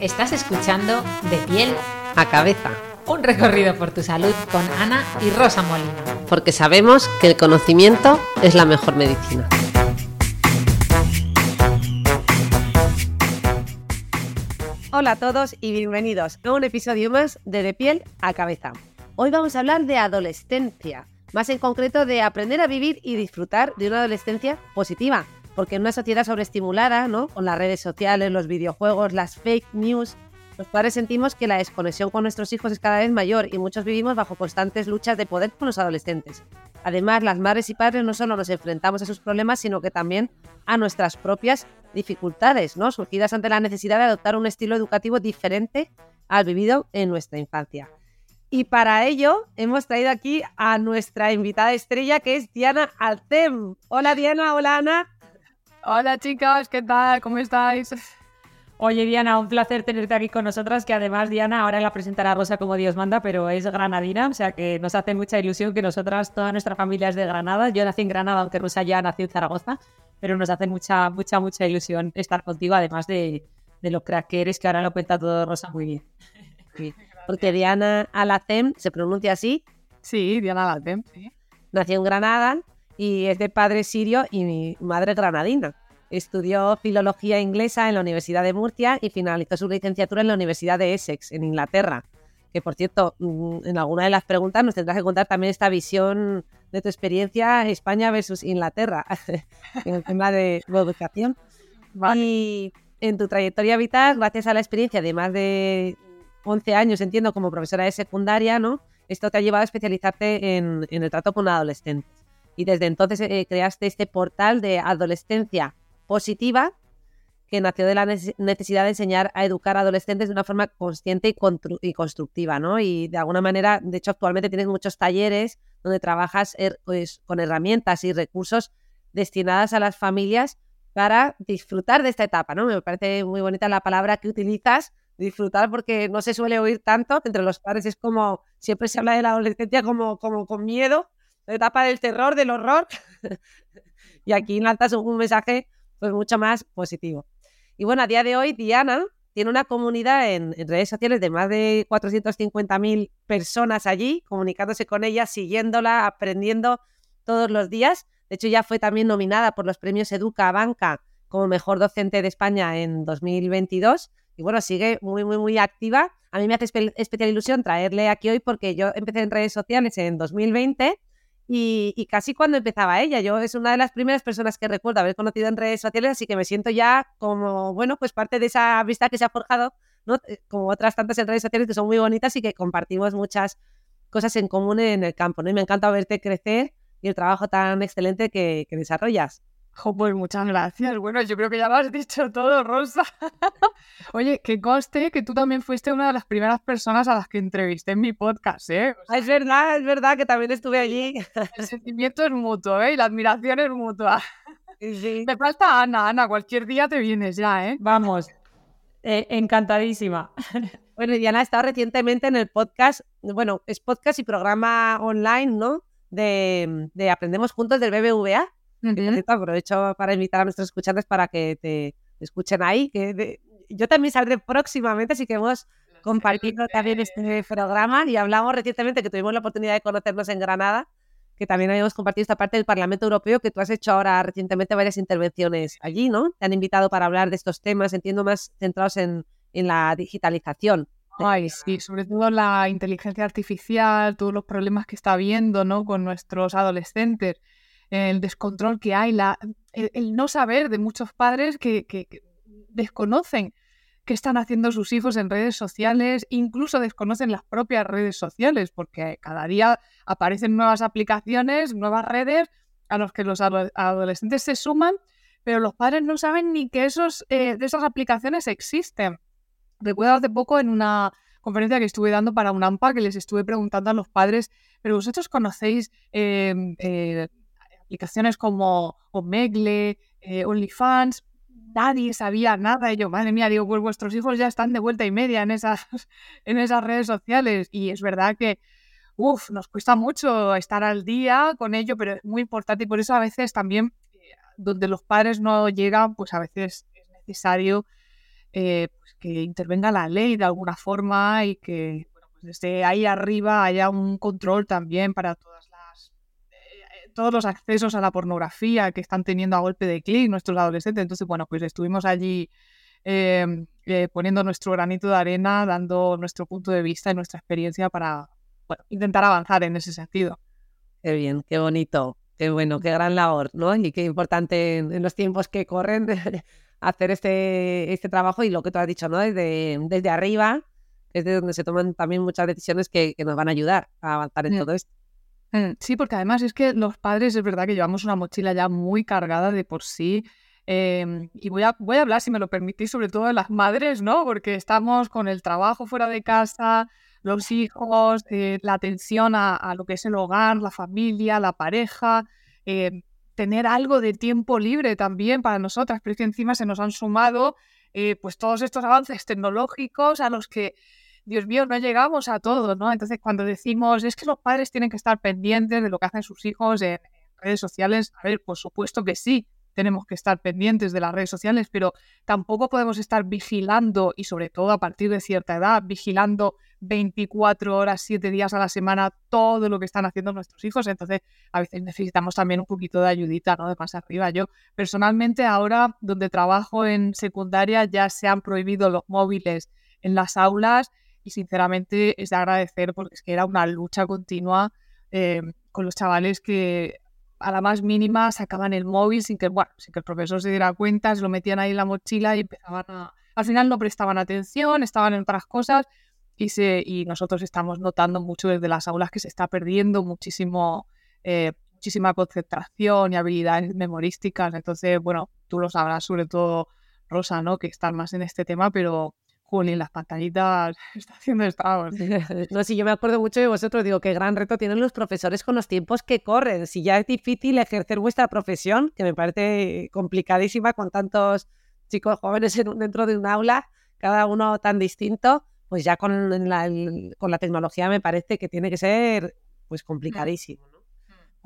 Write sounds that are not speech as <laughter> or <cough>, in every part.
Estás escuchando De piel a cabeza. Un recorrido por tu salud con Ana y Rosa Molina. Porque sabemos que el conocimiento es la mejor medicina. Hola a todos y bienvenidos a un episodio más de De piel a cabeza. Hoy vamos a hablar de adolescencia, más en concreto de aprender a vivir y disfrutar de una adolescencia positiva, porque en una sociedad sobreestimulada, ¿no? Con las redes sociales, los videojuegos, las fake news, los padres sentimos que la desconexión con nuestros hijos es cada vez mayor y muchos vivimos bajo constantes luchas de poder con los adolescentes. Además, las madres y padres no solo nos enfrentamos a sus problemas, sino que también a nuestras propias dificultades, ¿no? surgidas ante la necesidad de adoptar un estilo educativo diferente al vivido en nuestra infancia. Y para ello hemos traído aquí a nuestra invitada estrella, que es Diana Alcem. Hola Diana, hola Ana. Hola chicas, ¿qué tal? ¿Cómo estáis? Oye Diana, un placer tenerte aquí con nosotras, que además Diana ahora la presentará Rosa como Dios manda, pero es granadina, o sea que nos hace mucha ilusión que nosotras, toda nuestra familia es de Granada. Yo nací en Granada, aunque Rosa ya nació en Zaragoza, pero nos hace mucha, mucha, mucha ilusión estar contigo, además de, lo crack que eres, que ahora lo cuenta todo Rosa muy bien. Porque Diana Alacem se pronuncia así. Sí, Diana Alacem, sí. Nació en Granada y es de padre sirio y mi madre granadina. Estudió filología inglesa en la Universidad de Murcia y finalizó su licenciatura en la Universidad de Essex, en Inglaterra. Que por cierto, mm, en alguna de las preguntas nos tendrás que contar también esta visión de tu experiencia España versus Inglaterra <laughs> en el tema de educación. Y en tu trayectoria vital, gracias a la experiencia de más de 11 años, entiendo, como profesora de secundaria, ¿no? Esto te ha llevado a especializarte en, el trato con adolescentes. Y desde entonces eh, creaste este portal de adolescencia positiva que nació de la necesidad de enseñar a educar a adolescentes de una forma consciente y, constructiva, ¿no? Y de alguna manera, de hecho, actualmente tienes muchos talleres donde trabajas er, pues, con herramientas y recursos destinadas a las familias para disfrutar de esta etapa, ¿no? Me parece muy bonita la palabra que utilizas, disfrutar, porque no se suele oír tanto entre los padres. Es como, siempre se habla de la adolescencia como, como con miedo, etapa del terror, del horror. <laughs> y aquí lanzas un mensaje pues mucho más positivo. Y bueno, a día de hoy Diana tiene una comunidad en, redes sociales de más de 450.000 personas allí, comunicándose con ella, siguiéndola, aprendiendo todos los días. De hecho, ya fue también nominada por los premios Educa Banca como mejor docente de España en 2022. Y bueno, sigue muy, muy, muy activa. A mí me hace especial ilusión traerle aquí hoy porque yo empecé en redes sociales en 2020 y, casi cuando empezaba ella. Yo es una de las primeras personas que recuerdo haber conocido en redes sociales, así que me siento ya como, bueno, pues parte de esa vista que se ha forjado, ¿no? Eh, como otras tantas en redes sociales que son muy bonitas y que compartimos muchas cosas en común en el campo, ¿no? Y me encanta verte crecer y el trabajo tan excelente que desarrollas pues muchas gracias. Bueno, yo creo que ya lo has dicho todo, Rosa. <laughs> Oye, que conste que tú también fuiste una de las primeras personas a las que entrevisté en mi podcast, ¿eh? es verdad, es verdad que también estuve allí. El sentimiento es mutuo, ¿eh? Y la admiración es mutua. <laughs> Sí. Me falta Ana, Ana, cualquier día te vienes ya, ¿eh? Vamos. Eh, encantadísima. <laughs> Bueno, Diana ha estado recientemente en el podcast, bueno, es podcast y programa online, ¿no? De, de Aprendemos Juntos del BBVA aprovecho para invitar a nuestros escuchantes para que te escuchen ahí. Que yo también saldré próximamente, así que hemos compartido también este programa y hablamos recientemente que tuvimos la oportunidad de conocernos en Granada, que también habíamos compartido esta parte del Parlamento Europeo, que tú has hecho ahora recientemente varias intervenciones allí, ¿no? Te han invitado para hablar de estos temas, entiendo, más centrados en, en la digitalización. Ay, sí, sobre todo la inteligencia artificial, todos los problemas que está habiendo, ¿no? Con nuestros adolescentes el descontrol que hay, la, el, no saber de muchos padres que, desconocen qué están haciendo sus hijos en redes sociales, incluso desconocen las propias redes sociales, porque cada día aparecen nuevas aplicaciones, nuevas redes a los que los adolescentes se suman, pero los padres no saben ni que esos, eh, esas aplicaciones existen. Recuerdo hace poco en una conferencia que estuve dando para un AMPA que les estuve preguntando a los padres, pero vosotros conocéis em, eh, aplicaciones como Omegle, eh, OnlyFans, nadie sabía nada. Y yo, madre mía, digo, pues vuestros hijos ya están de vuelta y media en esas, <laughs> en esas redes sociales. Y es verdad que, uff, nos cuesta mucho estar al día con ello, pero es muy importante y por eso a veces también, eh, donde los padres no llegan, pues a veces es necesario eh, pues que intervenga la ley de alguna forma y que bueno, pues desde ahí arriba haya un control también para todas todos los accesos a la pornografía que están teniendo a golpe de clic nuestros adolescentes. Entonces, bueno, pues estuvimos allí em, eh, poniendo nuestro granito de arena, dando nuestro punto de vista y nuestra experiencia para bueno, intentar avanzar en ese sentido. Qué bien, qué bonito, qué bueno, qué gran labor, ¿no? Y qué importante en, los tiempos que corren <laughs> hacer este, este trabajo y lo que tú has dicho, ¿no? Desde, desde arriba, es de donde se toman también muchas decisiones que, nos van a ayudar a avanzar en todo esto. Mm, sí, porque además es que los padres es verdad que llevamos una mochila ya muy cargada de por sí. Em, y voy a, voy a hablar, si me lo permitís, sobre todo de las madres, ¿no? Porque estamos con el trabajo fuera de casa, los hijos, eh, la atención a, lo que es el hogar, la familia, la pareja. Eh, tener algo de tiempo libre también para nosotras, pero es que encima se nos han sumado eh, pues todos estos avances tecnológicos a los que, Dios mío, no llegamos a todo, ¿no? Entonces cuando decimos es que los padres tienen que estar pendientes de lo que hacen sus hijos en redes sociales, a ver, por supuesto que sí, tenemos que estar pendientes de las redes sociales, pero tampoco podemos estar vigilando y sobre todo a partir de cierta edad, vigilando 24 horas, 7 días a la semana todo lo que están haciendo nuestros hijos. Entonces, a veces necesitamos también un poquito de ayudita, ¿no? De más arriba. Yo personalmente ahora donde trabajo en secundaria ya se han prohibido los móviles en las aulas y sinceramente es de agradecer porque es que era una lucha continua eh, con los chavales que a la más mínima sacaban el móvil sin que, bueno, sin que el profesor se diera cuenta, se lo metían ahí en la mochila y empezaban a... Al final no prestaban atención, estaban en otras cosas y, se, y nosotros estamos notando mucho desde las aulas que se está perdiendo muchísimo, eh, muchísima concentración y habilidades memorísticas. Entonces, bueno, tú lo sabrás sobre todo, Rosa, ¿no? Que están más en este tema, pero Juli, las pantallitas <laughs> está haciendo estragos. <laughs> No, sí, yo me acuerdo mucho de vosotros, digo, qué gran reto tienen los profesores con los tiempos que corren. Si ya es difícil ejercer vuestra profesión, que me parece complicadísima con tantos chicos jóvenes dentro de un aula, cada uno tan distinto, pues ya con la, con la tecnología me parece que tiene que ser pues complicadísimo.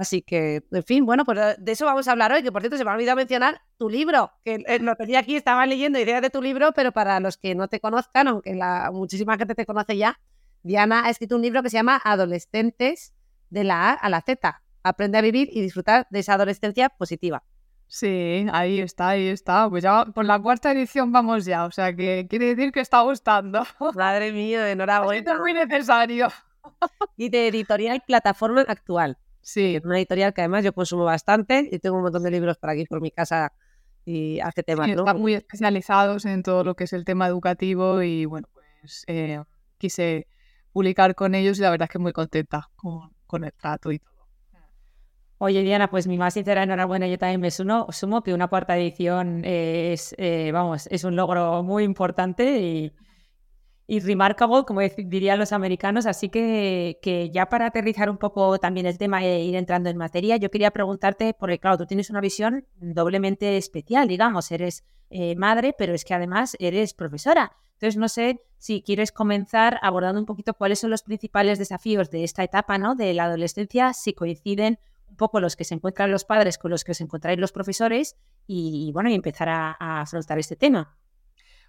Así que, en fin, bueno, pues eh, de eso vamos a hablar hoy, que por cierto se me ha olvidado mencionar tu libro, que eh, lo tenía aquí, estaba leyendo ideas de tu libro, pero para los que no te conozcan, aunque la, muchísima gente te conoce ya, Diana ha escrito un libro que se llama Adolescentes de la A a la Z. Aprende a vivir y disfrutar de esa adolescencia positiva. Sí, ahí está, ahí está. Pues ya por la cuarta edición vamos ya, o sea que quiere decir que está gustando. <laughs> Madre mía, <laughs> enhorabuena. Es muy necesario. <laughs> Y de editorial Plataforma Actual. Sí. Una editorial que además yo consumo bastante y tengo un montón de libros por aquí por mi casa y hace temas, sí, Están muy especializados en todo lo que es el tema educativo y bueno, pues eh, quise publicar con ellos y la verdad es que muy contenta con, con el trato y todo. Oye, Diana, pues mi más sincera enhorabuena. Yo también me sumo, sumo que una cuarta edición es, eh, vamos, es un logro muy importante y, y remarkable, como dirían los americanos. Así que, que, ya para aterrizar un poco también el tema e ir entrando en materia, yo quería preguntarte, porque claro, tú tienes una visión doblemente especial, digamos, eres eh, madre, pero es que además eres profesora. Entonces, no sé si quieres comenzar abordando un poquito cuáles son los principales desafíos de esta etapa, ¿no? De la adolescencia, si coinciden un poco los que se encuentran los padres con los que os encontráis los profesores y, bueno, y empezar a afrontar este tema.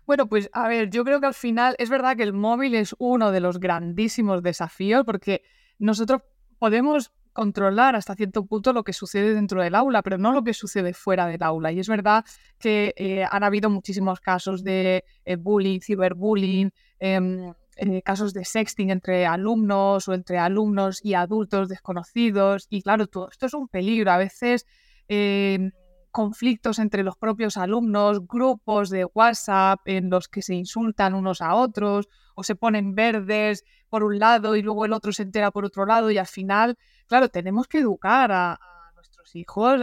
Bueno, pues a ver, yo creo que al final es verdad que el móvil es uno de los grandísimos desafíos porque nosotros podemos controlar hasta cierto punto lo que sucede dentro del aula, pero no lo que sucede fuera del aula. Y es verdad que eh, han habido muchísimos casos de eh, bullying, ciberbullying, em, eh, casos de sexting entre alumnos o entre alumnos y adultos desconocidos. Y claro, todo esto es un peligro. A veces em, conflictos entre los propios alumnos, grupos de WhatsApp en los que se insultan unos a otros o se ponen verdes por un lado y luego el otro se entera por otro lado y al final, claro, tenemos que educar a, nuestros hijos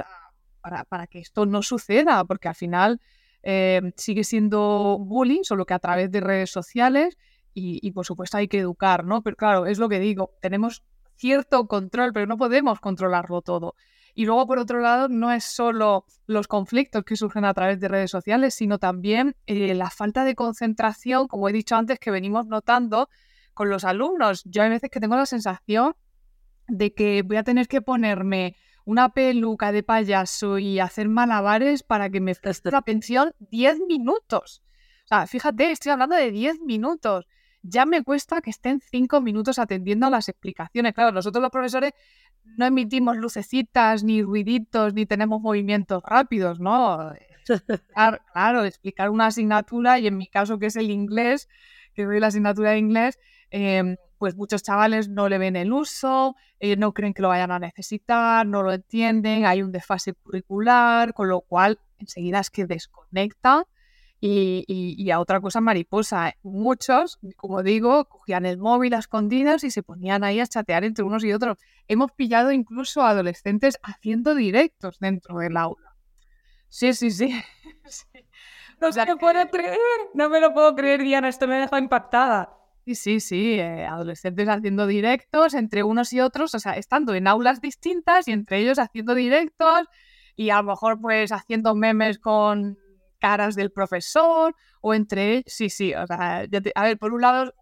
para, para, que esto no suceda, porque al final eh, sigue siendo bullying, solo que a través de redes sociales y, y por supuesto hay que educar, ¿no? Pero claro, es lo que digo, tenemos cierto control, pero no podemos controlarlo todo. Y luego, por otro lado, no es solo los conflictos que surgen a través de redes sociales, sino también eh, la falta de concentración, como he dicho antes, que venimos notando con los alumnos. Yo hay veces que tengo la sensación de que voy a tener que ponerme una peluca de payaso y hacer malabares para que me <laughs> preste la pensión 10 minutos. O sea, fíjate, estoy hablando de 10 minutos ya me cuesta que estén cinco minutos atendiendo a las explicaciones. Claro, nosotros los profesores no emitimos lucecitas, ni ruiditos, ni tenemos movimientos rápidos, ¿no? <laughs> claro, explicar una asignatura, y en mi caso que es el inglés, que doy la asignatura de inglés, em, pues muchos chavales no le ven el uso, eh, no creen que lo vayan a necesitar, no lo entienden, hay un desfase curricular, con lo cual enseguida es que desconecta y, a otra cosa mariposa. Muchos, como digo, cogían el móvil a escondidas y se ponían ahí a chatear entre unos y otros. Hemos pillado incluso a adolescentes haciendo directos dentro del aula. Sí, sí, sí. <laughs> No se me puedo creer, no me lo puedo creer, Diana, esto me deja impactada. Sí, sí, sí, eh, adolescentes haciendo directos entre unos y otros, o sea, estando en aulas distintas y entre ellos haciendo directos y a lo mejor pues haciendo memes con caras del profesor o entre. Sí, sí, o sea, a ver, por un lado,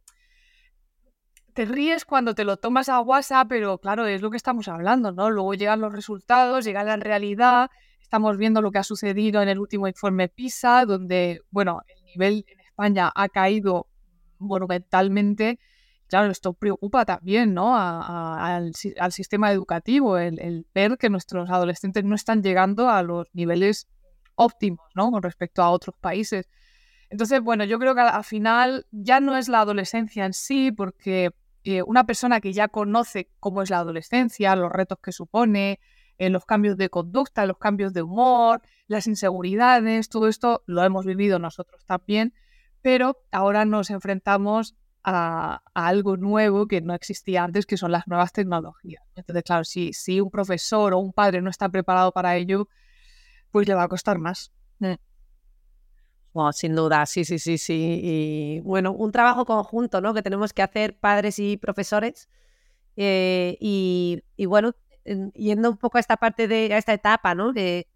te ríes cuando te lo tomas a WhatsApp, pero claro, es lo que estamos hablando, ¿no? Luego llegan los resultados, llega la realidad, estamos viendo lo que ha sucedido en el último informe PISA, donde, bueno, el nivel en España ha caído monumentalmente. Claro, esto preocupa también ¿no? al, sistema educativo, el, ver que nuestros adolescentes no están llegando a los niveles óptimos, ¿no? Con respecto a otros países. Entonces, bueno, yo creo que al final ya no es la adolescencia en sí, porque eh, una persona que ya conoce cómo es la adolescencia, los retos que supone, eh, los cambios de conducta, los cambios de humor, las inseguridades, todo esto lo hemos vivido nosotros también, pero ahora nos enfrentamos a, algo nuevo que no existía antes, que son las nuevas tecnologías. Entonces, claro, si, si un profesor o un padre no está preparado para ello, pues le va a costar más. Mm. sin duda, sí, sí, sí, sí. Y bueno, un trabajo conjunto, ¿no? Que tenemos que hacer padres y profesores. Eh, y, bueno, yendo un poco a esta parte de a esta etapa, ¿no? De,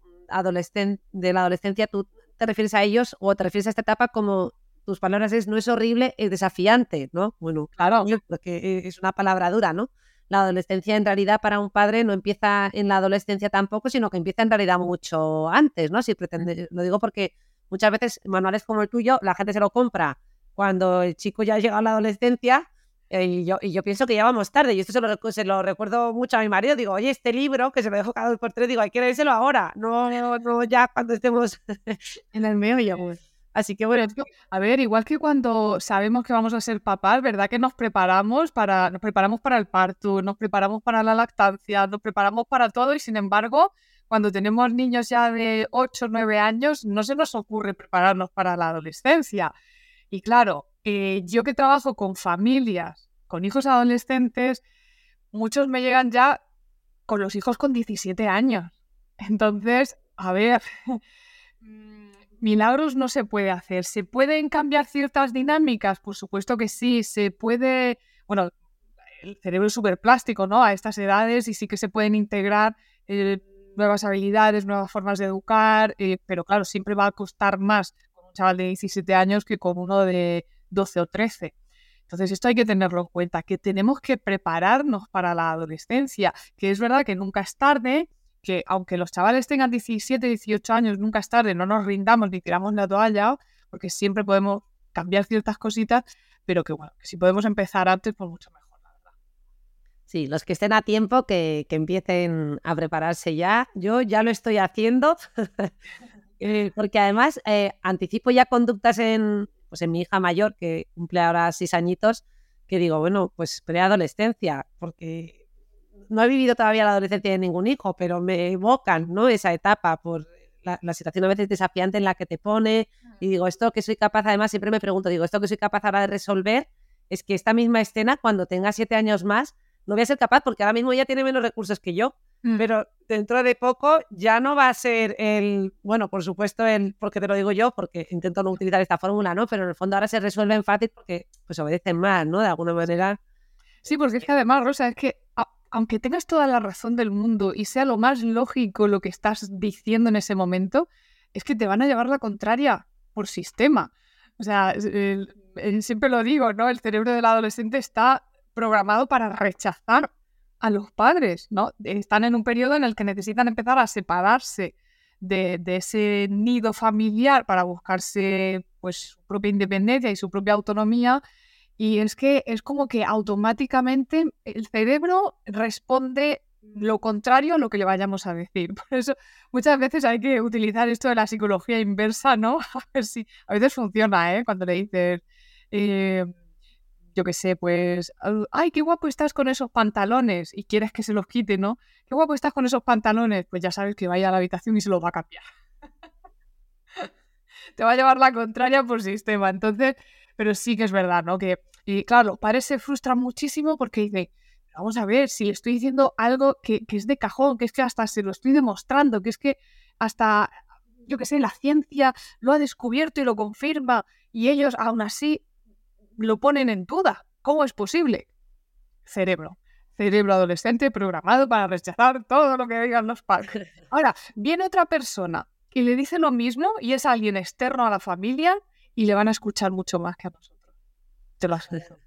de la adolescencia, tú te refieres a ellos o te refieres a esta etapa como tus palabras es no es horrible, es desafiante, ¿no? Bueno, claro, porque es una palabra dura, ¿no? La adolescencia en realidad para un padre no empieza en la adolescencia tampoco, sino que empieza en realidad mucho antes, ¿no? Si pretende, lo digo porque muchas veces manuales como el tuyo, la gente se lo compra cuando el chico ya llega a la adolescencia eh, y, yo, y yo pienso que ya vamos tarde. Y esto se lo, se lo recuerdo mucho a mi marido. Digo, oye, este libro que se lo dejo cada dos por tres, digo, hay que leérselo ahora, no, no, ya cuando estemos <laughs> en el ya pues. Así que bueno, a ver, igual que cuando sabemos que vamos a ser papás, ¿verdad? Que nos preparamos para, nos preparamos para el parto, nos preparamos para la lactancia, nos preparamos para todo y sin embargo, cuando tenemos niños ya de 8 o 9 años, no se nos ocurre prepararnos para la adolescencia. Y claro, eh, yo que trabajo con familias, con hijos adolescentes, muchos me llegan ya con los hijos con 17 años. Entonces, a ver, <laughs> mm, milagros no se puede hacer. ¿Se pueden cambiar ciertas dinámicas? Por supuesto que sí. Se puede, bueno, el cerebro es súper plástico, ¿no? A estas edades y sí que se pueden integrar eh, nuevas habilidades, nuevas formas de educar, eh, pero claro, siempre va a costar más con un chaval de 17 años que con uno de 12 o 13. Entonces, esto hay que tenerlo en cuenta, que tenemos que prepararnos para la adolescencia, que es verdad que nunca es tarde, que aunque los chavales tengan 17, 18 años, nunca es tarde, no nos rindamos ni tiramos la toalla, porque siempre podemos cambiar ciertas cositas, pero que bueno, que si podemos empezar antes, pues mucho mejor, la verdad. Sí, los que estén a tiempo, que, empiecen a prepararse ya. Yo ya lo estoy haciendo, <laughs> eh, porque además eh, anticipo ya conductas en, pues en mi hija mayor, que cumple ahora seis añitos, que digo, bueno, pues preadolescencia, porque no he vivido todavía la adolescencia de ningún hijo, pero me evocan, ¿no? Esa etapa por la, la situación a veces desafiante en la que te pone y digo, esto que soy capaz, además siempre me pregunto, digo, esto que soy capaz ahora de resolver es que esta misma escena, cuando tenga siete años más, no voy a ser capaz porque ahora mismo ella tiene menos recursos que yo. Mm. Pero dentro de poco ya no va a ser el, bueno, por supuesto, el, porque te lo digo yo, porque intento no utilizar esta fórmula, ¿no? Pero en el fondo ahora se resuelven fácil porque pues obedecen más, ¿no? De alguna manera. Sí, porque es que además, Rosa, es que aunque tengas toda la razón del mundo y sea lo más lógico lo que estás diciendo en ese momento, es que te van a llevar la contraria por sistema. O sea, siempre lo digo, ¿no? El cerebro del adolescente está programado para rechazar a los padres, ¿no? Están en un periodo en el que necesitan empezar a separarse de, de ese nido familiar para buscarse pues su propia independencia y su propia autonomía y es que es como que automáticamente el cerebro responde lo contrario a lo que le vayamos a decir. <laughs> Por eso muchas veces hay que utilizar esto de la psicología inversa, ¿no? <laughs> A ver si a veces funciona, ¿eh? Cuando le dices, eh, yo qué sé, pues, "Al- ay, qué guapo estás con esos pantalones y quieres que se los quite, ¿no? Qué guapo estás con esos pantalones, pues ya sabes que vaya a la habitación y se los va a cambiar. <laughs> Te va a llevar la contraria por sistema. Entonces, pero sí que es verdad, ¿no? Que, y claro, los padres se frustran muchísimo porque dicen, vamos a ver, si le estoy diciendo algo que, que es de cajón, que es que hasta se lo estoy demostrando, que es que hasta, yo qué sé, la ciencia lo ha descubierto y lo confirma, y ellos aún así lo ponen en duda. ¿Cómo es posible? Cerebro. Cerebro adolescente programado para rechazar todo lo que digan los padres. <laughs> Ahora, viene otra persona y le dice lo mismo y es alguien externo a la familia y le van a escuchar mucho más que a nosotros. Te lo aseguro.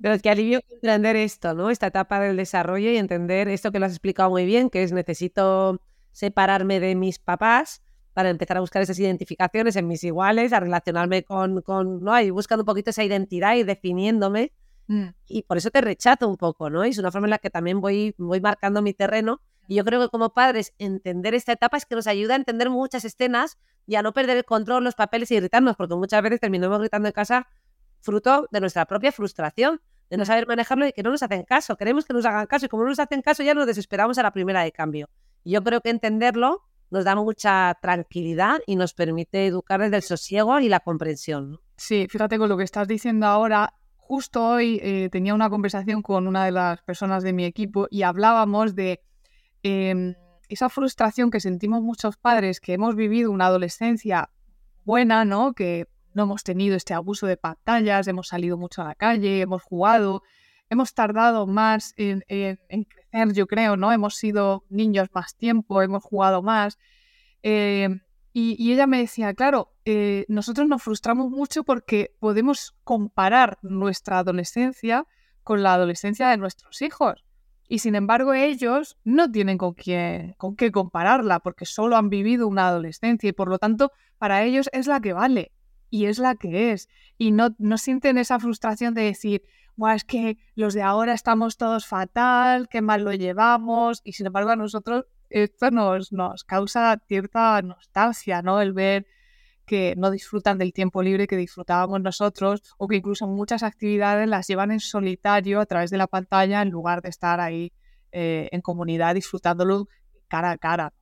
Pero es que alivio entender esto, ¿no? Esta etapa del desarrollo y entender esto que lo has explicado muy bien, que es necesito separarme de mis papás para empezar a buscar esas identificaciones en mis iguales, a relacionarme con, con ¿no? Y buscando un poquito esa identidad y definiéndome. Mm. Y por eso te rechazo un poco, ¿no? Y es una forma en la que también voy, voy marcando mi terreno. Y yo creo que como padres, entender esta etapa es que nos ayuda a entender muchas escenas y a no perder el control, los papeles y irritarnos, porque muchas veces terminamos gritando en casa fruto de nuestra propia frustración, de no saber manejarlo y que no nos hacen caso. Queremos que nos hagan caso y como no nos hacen caso ya nos desesperamos a la primera de cambio. Y yo creo que entenderlo nos da mucha tranquilidad y nos permite educar desde el sosiego y la comprensión. Sí, fíjate con lo que estás diciendo ahora. Justo hoy eh, tenía una conversación con una de las personas de mi equipo y hablábamos de em, esa frustración que sentimos muchos padres que hemos vivido una adolescencia buena, ¿no? Que no hemos tenido este abuso de pantallas, hemos salido mucho a la calle, hemos jugado, hemos tardado más en, en- en crecer, yo creo, ¿no? Hemos sido niños más tiempo, hemos jugado más. Em, y, y ella me decía, claro, eh, nosotros nos frustramos mucho porque podemos comparar nuestra adolescencia con la adolescencia de nuestros hijos. Y sin embargo, ellos no tienen con, quién, con qué compararla porque solo han vivido una adolescencia y por lo tanto para ellos es la que vale y es la que es. Y no, no sienten esa frustración de decir, "Buah, es que los de ahora estamos todos fatal, qué mal lo llevamos. Y sin embargo, a nosotros esto nos, nos causa cierta nostalgia, ¿no? El ver que no disfrutan del tiempo libre que disfrutábamos nosotros o que incluso muchas actividades las llevan en solitario a través de la pantalla en lugar de estar ahí eh, en comunidad disfrutándolo cara a cara.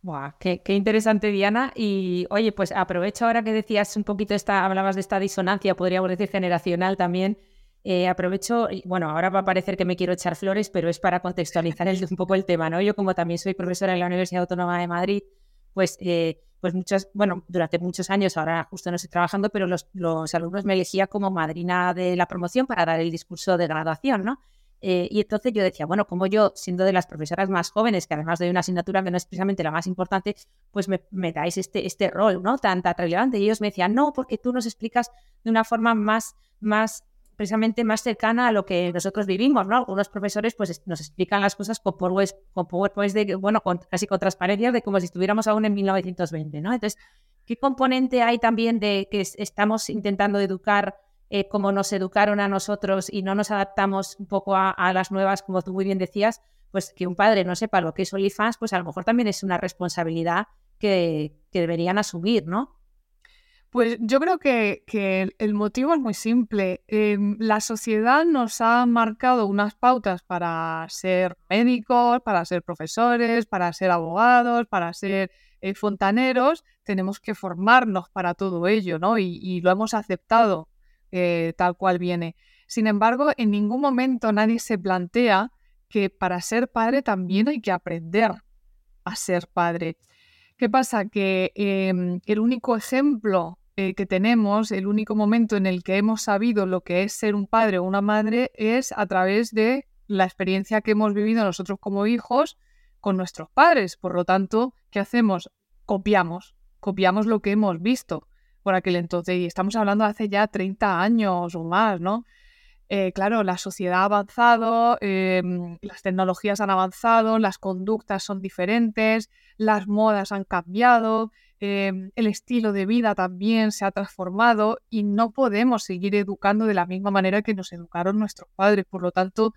Buah, qué, interesante, Diana. Y oye, pues aprovecho ahora que decías un poquito esta, hablabas de esta disonancia, podríamos decir generacional también. eh, aprovecho, bueno, ahora va a parecer que me quiero echar flores, pero es para contextualizar un poco el tema, ¿no? Yo como también soy profesora en la Universidad Autónoma de Madrid, pues, eh, pues muchos, bueno, durante muchos años, ahora justo no estoy trabajando, pero los, los alumnos me elegía como madrina de la promoción para dar el discurso de graduación, ¿no? Eh, y entonces yo decía, bueno, como yo, siendo de las profesoras más jóvenes, que además doy una asignatura que no es precisamente la más importante, pues me, me dais este, este rol, ¿no? Tan, tan relevante. Y ellos me decían, no, porque tú nos explicas de una forma más, más, precisamente más cercana a lo que nosotros vivimos, ¿no? Algunos profesores, pues es- nos explican las cosas con PowerPoint, con PowerPoint de, bueno, con, casi con transparencia, de como si estuviéramos aún en 1920, ¿no? Entonces, ¿qué componente hay también de que es- estamos intentando educar eh, como nos educaron a nosotros y no nos adaptamos un poco a, a las nuevas, como tú muy bien decías, pues que un padre no sepa lo que es OnlyFans, pues a lo mejor también es una responsabilidad que, que deberían asumir, ¿no? Pues yo creo que, el motivo es muy simple. Em, la sociedad nos ha marcado unas pautas para ser médicos, para ser profesores, para ser abogados, para ser eh, fontaneros. Tenemos que formarnos para todo ello, ¿no? Y, lo hemos aceptado eh, tal cual viene. Sin embargo, en ningún momento nadie se plantea que para ser padre también hay que aprender a ser padre. ¿Qué pasa? Que em, el único ejemplo eh, que tenemos, el único momento en el que hemos sabido lo que es ser un padre o una madre es a través de la experiencia que hemos vivido nosotros como hijos con nuestros padres. Por lo tanto, ¿qué hacemos? Copiamos, copiamos lo que hemos visto por aquel entonces. Y estamos hablando de hace ya 30 años o más, ¿no? Eh, claro, la sociedad ha avanzado, em, las tecnologías han avanzado, las conductas son diferentes, las modas han cambiado, em, el estilo de vida también se ha transformado y no podemos seguir educando de la misma manera que nos educaron nuestros padres. Por lo tanto,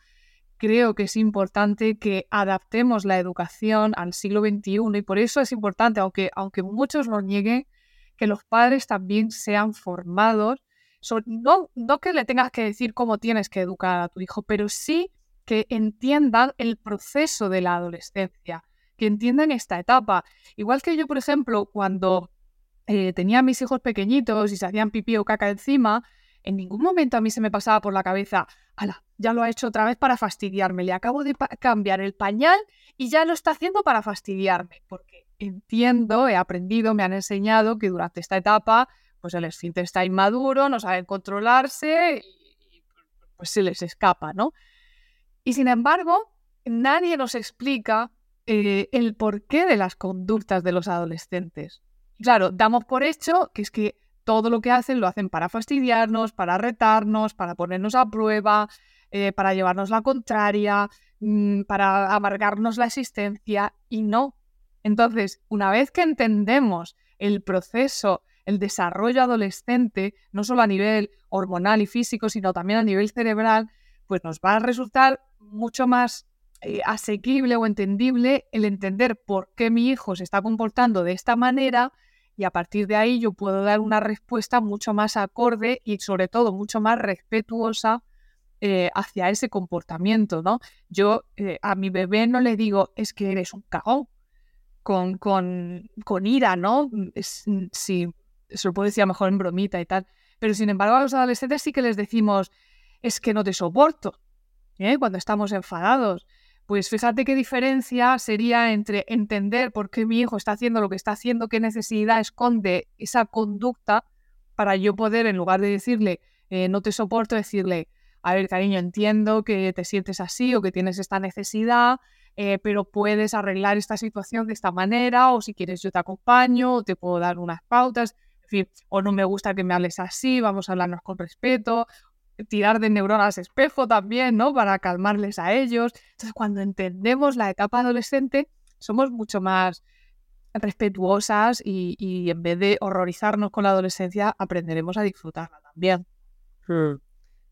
creo que es importante que adaptemos la educación al siglo XXI y por eso es importante, aunque, aunque muchos lo nieguen, que los padres también sean formados no, no que le tengas que decir cómo tienes que educar a tu hijo, pero sí que entiendan el proceso de la adolescencia, que entiendan esta etapa. Igual que yo, por ejemplo, cuando eh, tenía a mis hijos pequeñitos y se hacían pipí o caca encima, en ningún momento a mí se me pasaba por la cabeza, ala, ya lo ha hecho otra vez para fastidiarme, le acabo de cambiar el pañal y ya lo está haciendo para fastidiarme, porque entiendo, he aprendido, me han enseñado que durante esta etapa pues el esfínter está inmaduro, no sabe controlarse y pues se les escapa, ¿no? Y sin embargo, nadie nos explica eh, el porqué de las conductas de los adolescentes. Claro, damos por hecho que es que todo lo que hacen lo hacen para fastidiarnos, para retarnos, para ponernos a prueba, eh, para llevarnos la contraria, mm, para amargarnos la existencia y no. Entonces, una vez que entendemos el proceso el desarrollo adolescente, no solo a nivel hormonal y físico, sino también a nivel cerebral, pues nos va a resultar mucho más eh, asequible o entendible el entender por qué mi hijo se está comportando de esta manera y a partir de ahí yo puedo dar una respuesta mucho más acorde y sobre todo mucho más respetuosa eh, hacia ese comportamiento, ¿no? Yo eh, a mi bebé no le digo es que eres un cagón con, con, con ira, ¿no? Es, si se lo puedo decir mejor en bromita y tal. Pero sin embargo, a los adolescentes sí que les decimos, es que no te soporto, ¿eh? cuando estamos enfadados. Pues fíjate qué diferencia sería entre entender por qué mi hijo está haciendo lo que está haciendo, qué necesidad esconde esa conducta para yo poder, en lugar de decirle, eh, no te soporto, decirle, a ver, cariño, entiendo que te sientes así o que tienes esta necesidad, eh, pero puedes arreglar esta situación de esta manera, o si quieres yo te acompaño, o te puedo dar unas pautas o no me gusta que me hables así, vamos a hablarnos con respeto, tirar de neuronas espejo también, ¿no? Para calmarles a ellos. Entonces, cuando entendemos la etapa adolescente, somos mucho más respetuosas y, en vez de horrorizarnos con la adolescencia, aprenderemos a disfrutarla también. Hmm.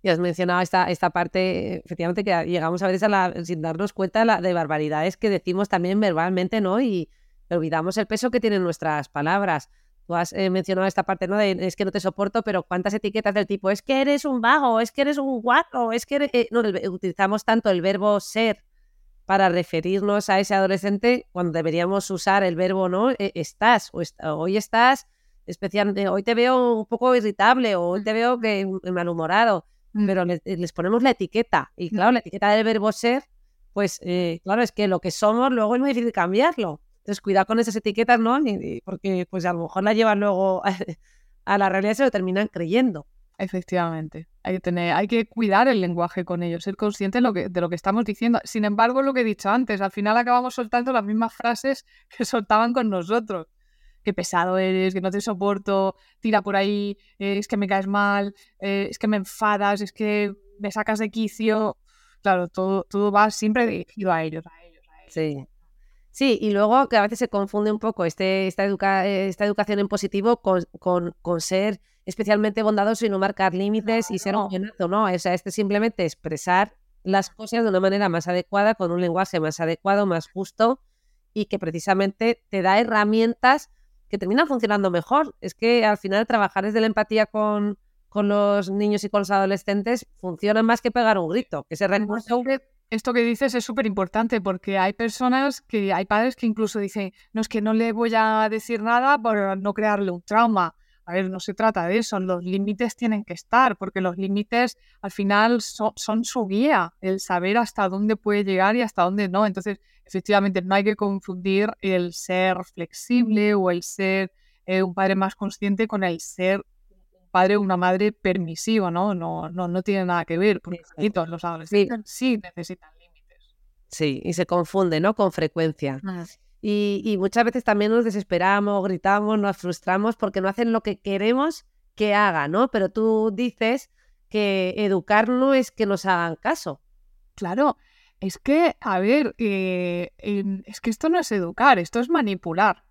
Y has mencionado esta, esta parte, efectivamente, que llegamos a veces sin darnos cuenta de barbaridades que decimos también verbalmente, ¿no? Y olvidamos el peso que tienen nuestras palabras. Tú has eh, mencionado esta parte, ¿no? De es que no te soporto, pero cuántas etiquetas del tipo es que eres un vago, es que eres un guapo, es que eh, no, utilizamos tanto el verbo ser para referirnos a ese adolescente cuando deberíamos usar el verbo no e, estás o hoy estás especialmente hoy te veo un poco irritable o hoy te veo que malhumorado mm. pero les, ponemos la etiqueta. Y claro la etiqueta del verbo ser pues eh, claro es que lo que somos luego es muy difícil cambiarlo entonces, cuidado con esas etiquetas, ¿no? Porque pues a lo mejor la llevan luego <laughs> a la realidad y se lo terminan creyendo. Efectivamente. Hay que, tener, hay que cuidar el lenguaje con ellos, ser conscientes de lo, que, de lo que estamos diciendo. Sin embargo, lo que he dicho antes, al final acabamos soltando las mismas frases <laughs> que soltaban con nosotros. Qué pesado eres, que no te soporto, tira por ahí, eh, es que me caes mal, eh, es que me enfadas, es que me sacas de quicio. Claro, todo, todo va siempre dirigido a ellos, a ellos, a ellos. Sí. Sí, y luego que a veces se confunde un poco este, esta, esta educación en positivo con, con, ser especialmente bondadoso y no marcar límites y ser un buenazo, ¿no? O sea, este simplemente expresar las cosas de una manera más adecuada, con un lenguaje más adecuado, más justo y que precisamente te da herramientas que terminan funcionando mejor. Es que al final trabajar desde la empatía con, con los niños y con los adolescentes funciona más que pegar un grito, que se recurso... Esto que dices es súper importante porque hay personas que, hay padres que incluso dicen, no es que no le voy a decir nada por no crearle un trauma. A ver, no se trata de eso, los límites tienen que estar, porque los límites al final son, su guía, el saber hasta dónde puede llegar y hasta dónde no. Entonces, efectivamente, no hay que confundir el ser flexible o el ser eh, un padre más consciente con el ser padre o una madre permisivo, ¿no? No, no, no tiene nada que ver, porque los adolescentes sí. necesitan límites. Sí, y se confunde, ¿no? Con frecuencia. Ah. Y, y, muchas veces también nos desesperamos, gritamos, nos frustramos porque no hacen lo que queremos que hagan, ¿no? Pero tú dices que educar no es que nos hagan caso. Claro, es que, a ver, eh, es que esto no es educar, esto es manipular.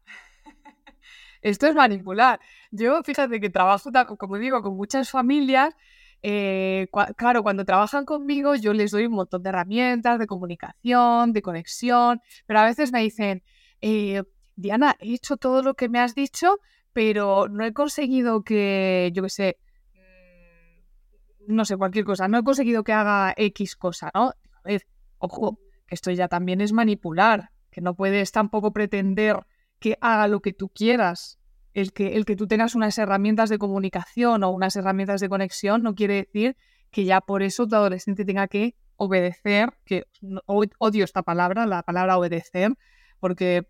Esto es manipular. Yo, fíjate que trabajo, como digo, con muchas familias. Eh, claro, cuando trabajan conmigo, yo les doy un montón de herramientas de comunicación, de conexión, pero a veces me dicen, eh, Diana, he hecho todo lo que me has dicho, pero no he conseguido que, yo qué sé, mm, no sé, cualquier cosa, no he conseguido que haga X cosa, ¿no? A ver, ojo, que esto ya también es manipular, que no puedes tampoco pretender que haga lo que tú quieras. El que, el que tú tengas unas herramientas de comunicación o unas herramientas de conexión no quiere decir que ya por eso tu adolescente tenga que obedecer, que odio esta palabra, la palabra obedecer, porque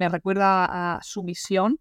me recuerda a sumisión.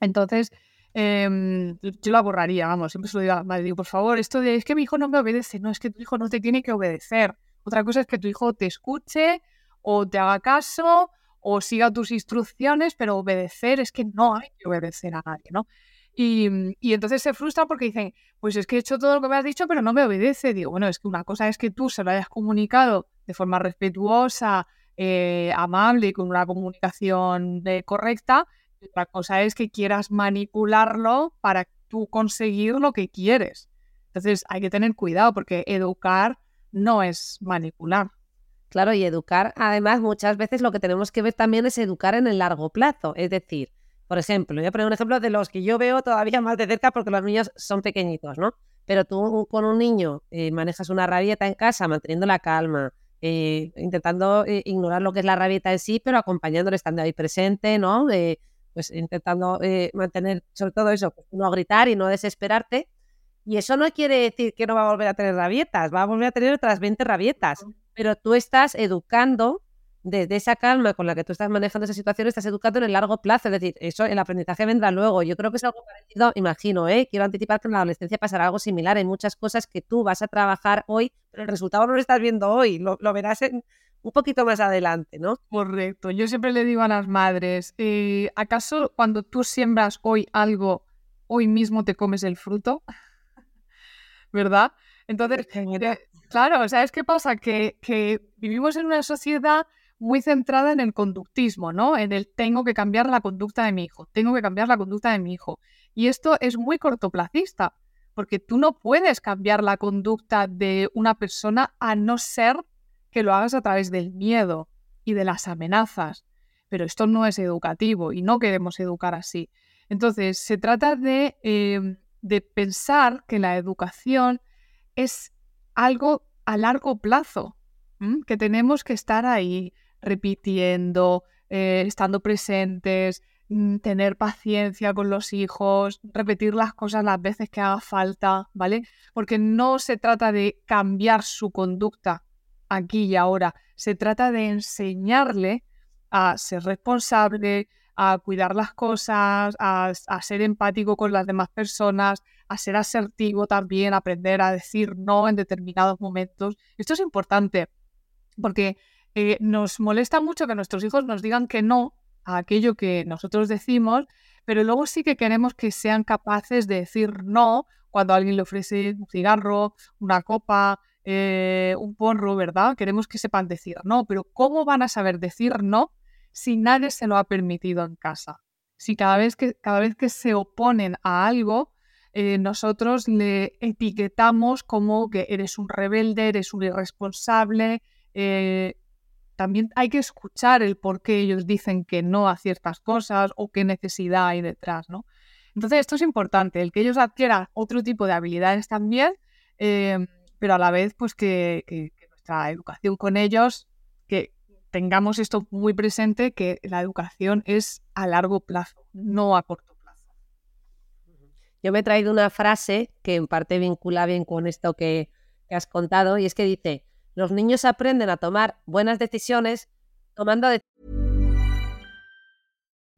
Entonces, em, yo la borraría, vamos, siempre se lo digo a madre, digo, por favor, esto de es que mi hijo no me obedece, no, es que tu hijo no te tiene que obedecer. Otra cosa es que tu hijo te escuche o te haga caso o siga tus instrucciones, pero obedecer es que no hay que obedecer a nadie, ¿no? Y, y, entonces se frustra porque dicen, pues es que he hecho todo lo que me has dicho, pero no me obedece. Digo, bueno, es que una cosa es que tú se lo hayas comunicado de forma respetuosa, eh, amable y con una comunicación eh, correcta. Y otra cosa es que quieras manipularlo para tú conseguir lo que quieres. Entonces hay que tener cuidado porque educar no es manipular. Claro, y educar, además, muchas veces lo que tenemos que ver también es educar en el largo plazo. Es decir, por ejemplo, voy a poner un ejemplo de los que yo veo todavía más de cerca porque los niños son pequeñitos, ¿no? Pero tú con un niño eh, manejas una rabieta en casa, manteniendo la calma, eh, intentando eh, ignorar lo que es la rabieta en sí, pero acompañándole, estando ahí presente, ¿no? pues intentando mantener, sobre todo eso, pues, no gritar y no desesperarte. Y eso no quiere decir que no va a volver a tener rabietas, va a volver a tener otras 20 rabietas pero tú estás educando desde esa calma con la que tú estás manejando esa situación, estás educando en el largo plazo. Es decir, eso, el aprendizaje vendrá luego. Yo creo que es algo parecido, imagino, ¿eh? Quiero anticipar que en la adolescencia pasará algo similar. Hay muchas cosas que tú vas a trabajar hoy, pero el resultado no lo estás viendo hoy, lo, verás un poquito más adelante, ¿no? Correcto. Yo siempre le digo a las madres, eh, ¿acaso cuando tú siembras hoy algo, hoy mismo te comes el fruto? ¿Verdad? Entonces, Claro, ¿sabes qué pasa? Que, que vivimos en una sociedad muy centrada en el conductismo, ¿no? En el tengo que cambiar la conducta de mi hijo, tengo que cambiar la conducta de mi hijo. Y esto es muy cortoplacista, porque tú no puedes cambiar la conducta de una persona a no ser que lo hagas a través del miedo y de las amenazas. Pero esto no es educativo y no queremos educar así. Entonces, se trata de, eh, de pensar que la educación es algo a largo plazo, que tenemos que estar ahí repitiendo, eh, estando presentes, mm, tener paciencia con los hijos, repetir las cosas las veces que haga falta, ¿vale? Porque no se trata de cambiar su conducta aquí y ahora, se trata de enseñarle a ser responsable, a cuidar las cosas, a, ser empático con las demás personas, a ser asertivo también, aprender a decir no en determinados momentos. Esto es importante porque eh, nos molesta mucho que nuestros hijos nos digan que no a aquello que nosotros decimos, pero luego sí que queremos que sean capaces de decir no cuando alguien le ofrece un cigarro, una copa, eh, un porro, ¿verdad? Queremos que sepan decir no, pero ¿cómo van a saber decir no si nadie se lo ha permitido en casa. Si cada vez que, cada vez que se oponen a algo, eh, nosotros le etiquetamos como que eres un rebelde, eres un irresponsable. Eh, también hay que escuchar el por qué ellos dicen que no a ciertas cosas o qué necesidad hay detrás, ¿no? Entonces, esto es importante, el que ellos adquieran otro tipo de habilidades también, eh, pero a la vez, pues que, nuestra educación con ellos, tengamos esto muy presente, que la educación es a largo plazo, no a corto plazo. Yo me he traído una frase que en parte vincula bien con esto que, que has contado, y es que dice, los niños aprenden a tomar buenas decisiones tomando de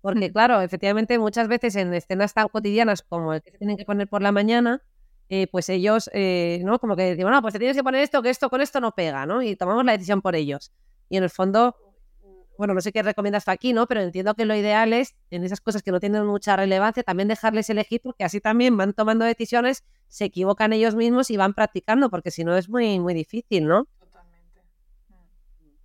Porque, claro, efectivamente, muchas veces en escenas tan cotidianas como el que se tienen que poner por la mañana, eh, pues ellos, eh, ¿no? Como que digo, no, pues te tienes que poner esto, que esto con esto no pega, ¿no? Y tomamos la decisión por ellos. Y en el fondo, bueno, no sé qué recomiendas tú aquí, ¿no? Pero entiendo que lo ideal es, en esas cosas que no tienen mucha relevancia, también dejarles elegir, porque así también van tomando decisiones, se equivocan ellos mismos y van practicando, porque si no es muy, muy difícil, ¿no?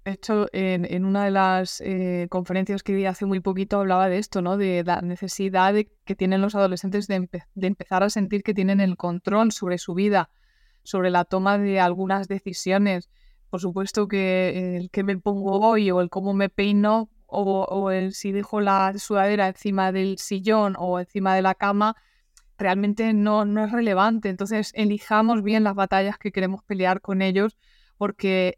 De hecho, en, en una de las eh, conferencias que vi hace muy poquito hablaba de esto, ¿no? De la necesidad de, que tienen los adolescentes de, de empezar a sentir que tienen el control sobre su vida, sobre la toma de algunas decisiones. Por supuesto que el que me pongo hoy o el cómo me peino o, o el si dejo la sudadera encima del sillón o encima de la cama realmente no, no es relevante. Entonces, elijamos bien las batallas que queremos pelear con ellos porque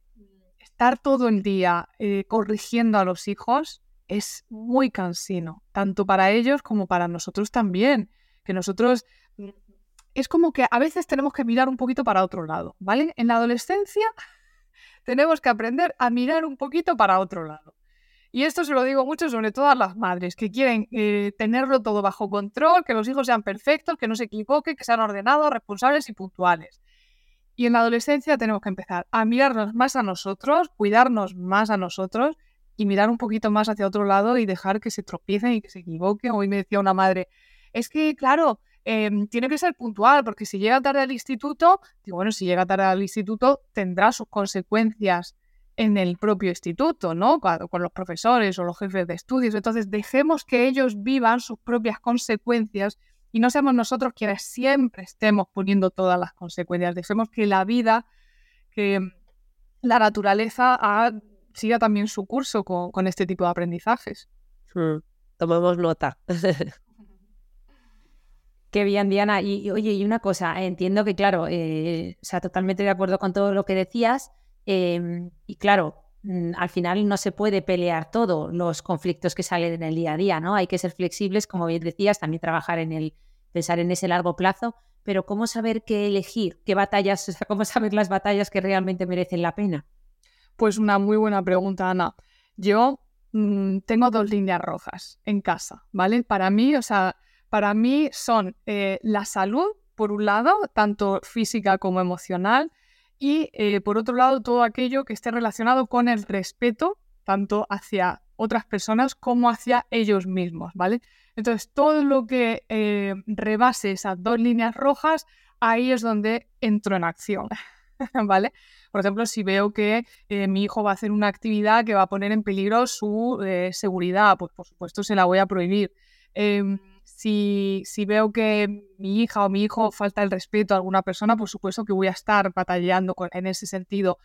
estar todo el día eh, corrigiendo a los hijos es muy cansino, tanto para ellos como para nosotros también. Que nosotros mm, es como que a veces tenemos que mirar un poquito para otro lado, ¿vale? En la adolescencia <laughs> tenemos que aprender a mirar un poquito para otro lado. Y esto se lo digo mucho sobre todo a las madres que quieren eh, tenerlo todo bajo control, que los hijos sean perfectos, que no se equivoquen, que sean ordenados, responsables y puntuales. Y en la adolescencia tenemos que empezar a mirarnos más a nosotros, cuidarnos más a nosotros y mirar un poquito más hacia otro lado y dejar que se tropiecen y que se equivoquen. Hoy me decía una madre, es que, claro, eh, tiene que ser puntual, porque si llega tarde al instituto, digo, bueno, si llega tarde al instituto, tendrá sus consecuencias en el propio instituto, ¿no? Con, con los profesores o los jefes de estudios. Entonces, dejemos que ellos vivan sus propias consecuencias y no seamos nosotros quienes siempre estemos poniendo todas las consecuencias. Dejemos que la vida, que la naturaleza siga también su curso con, con este tipo de aprendizajes. Mm, Tomemos nota. <laughs> Qué bien, Diana. Y, y, oye, y una cosa, entiendo que, claro, eh, o sea, totalmente de acuerdo con todo lo que decías. eh, y claro, mm, al final no se puede pelear todo los conflictos que salen en el día a día, ¿no? Hay que ser flexibles, como bien decías, también trabajar en el, pensar en ese largo plazo. Pero ¿cómo saber qué elegir? ¿Qué batallas, <laughs> o sea, cómo saber las batallas que realmente merecen la pena? Pues una muy buena pregunta, Ana. Yo mm, tengo dos líneas rojas en casa, ¿vale? Para mí, o sea, para mí son eh, la salud, por un lado, tanto física como emocional, y eh, por otro lado, todo aquello que esté relacionado con el respeto, tanto hacia otras personas como hacia ellos mismos, ¿vale? Entonces, todo lo que eh, rebase esas dos líneas rojas, ahí es donde entro en acción, <laughs> ¿vale? Por ejemplo, si veo que eh, mi hijo va a hacer una actividad que va a poner en peligro su eh, seguridad, pues por supuesto se la voy a prohibir. Em, si, si veo que mi hija o mi hijo falta el respeto a alguna persona, por supuesto que voy a estar batallando con- en ese sentido.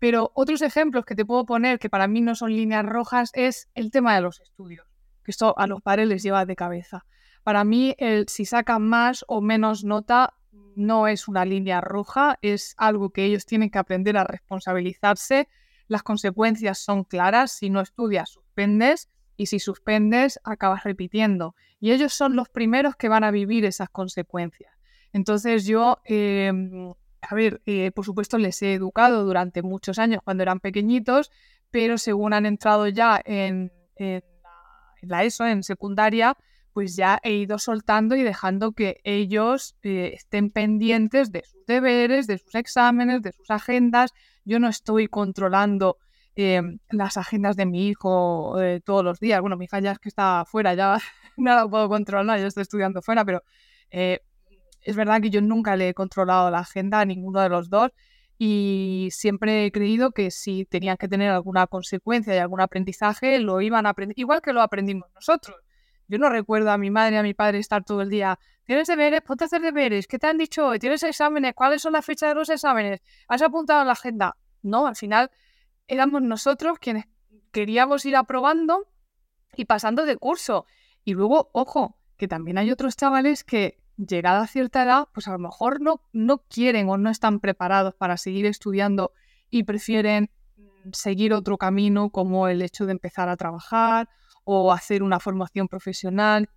Pero otros ejemplos que te puedo poner que para mí no son líneas rojas es el tema de los estudios, que esto a los padres les lleva de cabeza. Para mí, el, si sacan más o menos nota, no es una línea roja, es algo que ellos tienen que aprender a responsabilizarse. Las consecuencias son claras, si no estudias, suspendes y si suspendes, acabas repitiendo. Y ellos son los primeros que van a vivir esas consecuencias. Entonces yo, em, a ver, eh, por supuesto les he educado durante muchos años cuando eran pequeñitos, pero según han entrado ya en, la, ESO, en secundaria, pues ya he ido soltando y dejando que ellos eh, estén pendientes de sus deberes, de sus exámenes, de sus agendas. Yo no estoy controlando em, las agendas de mi hijo eh, todos los días. Bueno, mi hija ya es que está fuera, ya <laughs> no la puedo controlar, yo estoy estudiando fuera, pero es verdad que yo nunca le he controlado la agenda a ninguno de los dos y siempre he creído que si tenían que tener alguna consecuencia y algún aprendizaje, lo iban a aprender, igual que lo aprendimos nosotros. Yo no recuerdo a mi madre y a mi padre estar todo el día, ¿tienes deberes? Ponte a hacer deberes, ¿qué te han dicho hoy? ¿Tienes exámenes? ¿Cuáles son las fechas de los exámenes? ¿Has apuntado en la agenda? No, al final éramos nosotros quienes queríamos ir aprobando y pasando de curso. Y luego, ojo, que también hay otros chavales que llegada a cierta edad, pues a lo mejor no, no quieren o no están preparados para seguir estudiando y prefieren mm, seguir otro camino como el hecho de empezar a trabajar o hacer una formación profesional,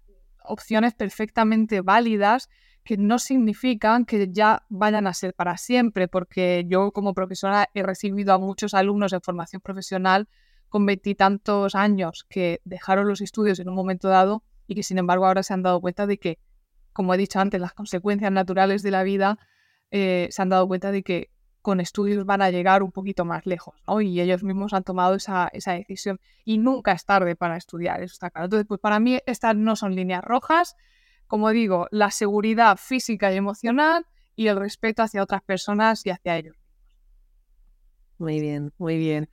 opciones perfectamente válidas que no significan que ya vayan a ser para siempre, porque yo como profesora he recibido a muchos alumnos en formación profesional con veintitantos años que dejaron los estudios en un momento dado y que sin embargo ahora se han dado cuenta de que como he dicho antes, las consecuencias naturales de la vida, eh, se han dado cuenta de que con estudios van a llegar un poquito más lejos, ¿no? Y ellos mismos han tomado esa, decisión. Y nunca es tarde para estudiar, eso está claro. Entonces, pues para mí estas no son líneas rojas. Como digo, la seguridad física y emocional y el respeto hacia otras personas y hacia ellos. Muy bien, muy bien.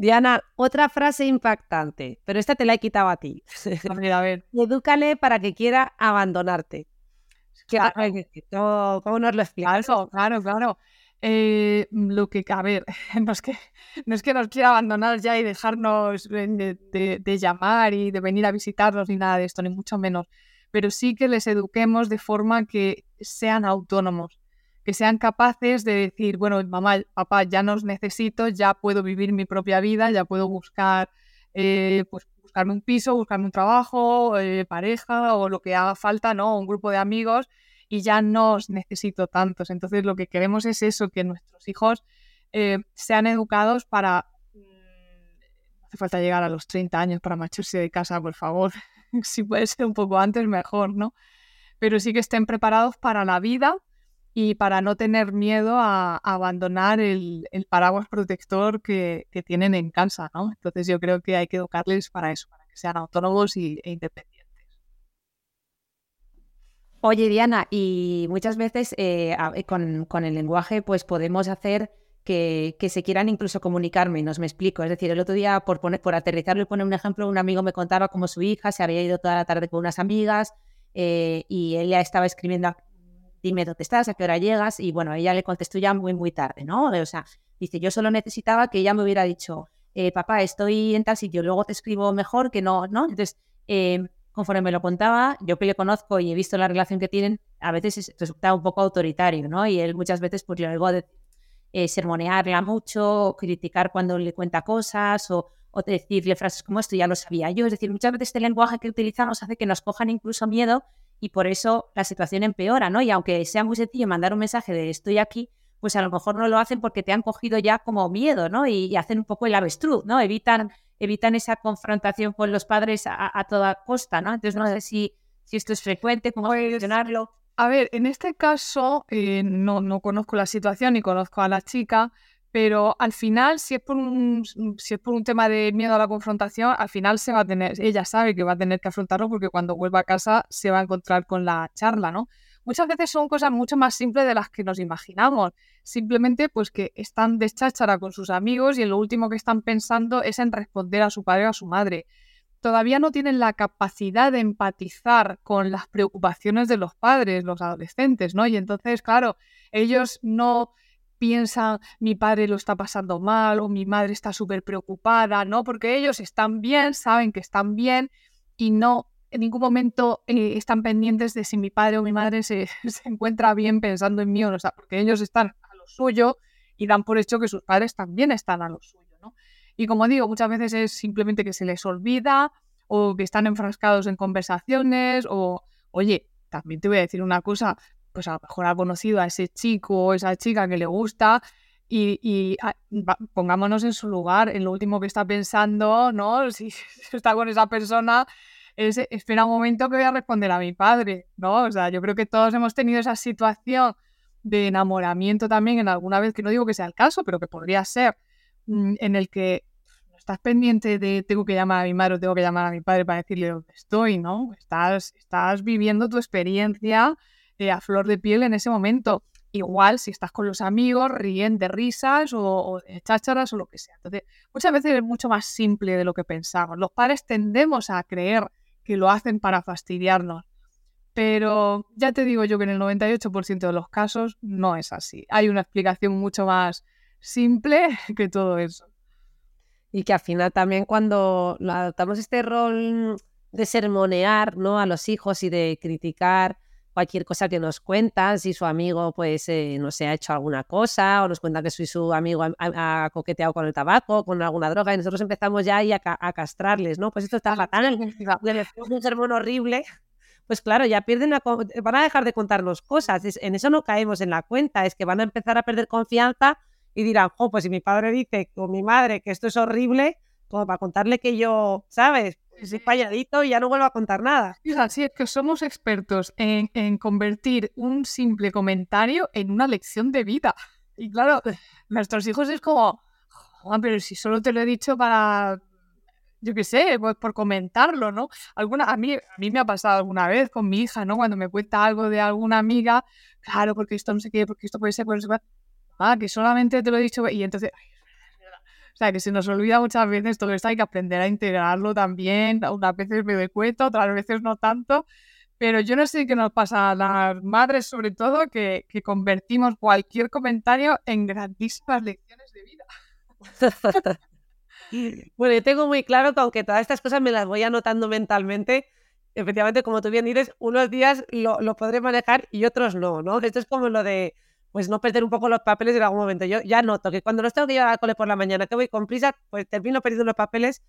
Diana, otra frase impactante, pero esta te la he quitado a ti. <laughs> A ver, a ver. Edúcale para que quiera abandonarte. Claro. ¿Cómo, nos lo explicas? Claro, claro, claro. Eh, lo que, a ver, <laughs> no es que, no es que nos quiera abandonar ya y dejarnos de, llamar y de venir a visitarnos ni nada de esto, ni mucho menos, pero sí que les eduquemos de forma que sean autónomos, que sean capaces de decir, bueno, mamá, papá, ya no os necesito, ya puedo vivir mi propia vida, ya puedo buscar, eh, pues buscarme un piso, buscarme un trabajo, eh, pareja o lo que haga falta, ¿no? Un grupo de amigos y ya no os necesito tantos. Entonces lo que queremos es eso, que nuestros hijos eh, sean educados para... Mm, no hace falta llegar a los 30 años para marcharse de casa, por favor. <laughs> si puede ser un poco antes, mejor, ¿no? Pero sí que estén preparados para la vida y para no tener miedo a, abandonar el, paraguas protector que, tienen en casa, ¿no? Entonces yo creo que hay que educarles para eso, para que sean autónomos y, e independientes. Oye, Diana, y muchas veces eh, eh, con, el lenguaje pues podemos hacer que, se quieran incluso comunicar menos, me explico. Es decir, el otro día, por, poner, por aterrizarlo y poner un ejemplo, un amigo me contaba cómo su hija se había ido toda la tarde con unas amigas eh, y ella estaba escribiendo dime dónde estás, a qué hora llegas, y bueno, ella le contestó ya muy, muy tarde, ¿no? O sea, dice, yo solo necesitaba que ella me hubiera dicho, eh, papá, estoy en tal sitio, luego te escribo mejor que no, ¿no? Entonces, eh, conforme me lo contaba, yo que le conozco y he visto la relación que tienen, a veces resulta un poco autoritario, ¿no? Y él muchas veces, pues, le oigo de, eh, sermonearla mucho, criticar cuando le cuenta cosas, o, o decirle frases como esto, ya lo sabía yo. Es decir, muchas veces este lenguaje que utilizamos hace que nos cojan incluso miedo y por eso la situación empeora, ¿no? Y aunque sea muy sencillo mandar un mensaje de estoy aquí, pues a lo mejor no lo hacen porque te han cogido ya como miedo, ¿no? Y, hacen un poco el avestruz, ¿no? Evitan, evitan esa confrontación con los padres a, toda costa, ¿no? Entonces no sé si, si esto es frecuente, cómo pues, gestionarlo. A ver, en este caso eh, no, no conozco la situación y conozco a la chica, pero al final, si es, por un, si es por un tema de miedo a la confrontación, al final se va a tener, ella sabe que va a tener que afrontarlo porque cuando vuelva a casa se va a encontrar con la charla, ¿no? Muchas veces son cosas mucho más simples de las que nos imaginamos. Simplemente, pues que están de cháchara con sus amigos y lo último que están pensando es en responder a su padre o a su madre. Todavía no tienen la capacidad de empatizar con las preocupaciones de los padres, los adolescentes, ¿no? Y entonces, claro, ellos no piensan mi padre lo está pasando mal o mi madre está súper preocupada, ¿no? Porque ellos están bien, saben que están bien y no en ningún momento eh, están pendientes de si mi padre o mi madre se, <laughs> se, encuentra bien pensando en mí o no, sea, porque ellos están a lo suyo y dan por hecho que sus padres también están a lo suyo, ¿no? Y como digo, muchas veces es simplemente que se les olvida o que están enfrascados en conversaciones o, oye, también te voy a decir una cosa, pues a lo mejor ha conocido a ese chico o esa chica que le gusta y, ah, pongámonos en su lugar, en lo último que está pensando, ¿no? <laughs> Si, está con esa persona, es, espera un momento que voy a responder a mi padre, ¿no? O sea, yo creo que todos hemos tenido esa situación de enamoramiento también en alguna vez, que no digo que sea el caso, pero que podría ser, mm, en el que estás pendiente de tengo que llamar a mi madre o tengo que llamar a mi padre para decirle dónde estoy, ¿no? Estás, estás viviendo tu experiencia a flor de piel en ese momento. Igual si estás con los amigos, ríen de risas o, de chácharas o lo que sea. Entonces, muchas veces es mucho más simple de lo que pensamos. Los padres tendemos a creer que lo hacen para fastidiarnos. Pero ya te digo yo que en el 98% de los casos no es así. Hay una explicación mucho más simple <laughs> que todo eso. Y que al final también cuando adoptamos este rol de sermonear ¿no? a los hijos y de criticar cualquier cosa que nos cuentan, si su amigo pues eh, no se ha hecho alguna cosa o nos cuenta que su amigo ha, coqueteado con el tabaco, con alguna droga y nosotros empezamos ya ahí a, castrarles, ¿no? Pues esto está fatal, <laughs> un sermón horrible, pues claro, ya pierden, van a dejar de contarnos cosas, en eso no caemos en la cuenta, es que van a empezar a perder confianza y dirán, oh, pues si mi padre dice con mi madre que esto es horrible, como para contarle que yo, ¿sabes? ese falladito y ya no vuelvo a contar nada. Así, es que somos expertos en, en convertir un simple comentario en una lección de vida. Y claro, <laughs> nuestros hijos es como, pero si solo te lo he dicho para, yo qué sé, pues por comentarlo, ¿no? Alguna, a, mí, a mí me ha pasado alguna vez con mi hija, ¿no? Cuando me cuenta algo de alguna amiga, claro, porque esto no sé qué, porque esto puede ser, pues, ah, que solamente te lo he dicho, y entonces, o sea, que se nos olvida muchas veces todo esto, hay que aprender a integrarlo también. Unas veces me doy cuenta, otras veces no tanto. Pero yo no sé qué nos pasa a las madres, sobre todo, que, que convertimos cualquier comentario en grandísimas lecciones de vida. <laughs> bueno, yo tengo muy claro que aunque todas estas cosas me las voy anotando mentalmente, efectivamente, como tú bien dices, unos días lo, lo podré manejar y otros no, ¿no? Esto es como lo de pues no perder un poco los papeles en algún momento. Yo ya noto que cuando los tengo que llevar al cole por la mañana, que voy con prisa, pues termino perdiendo los papeles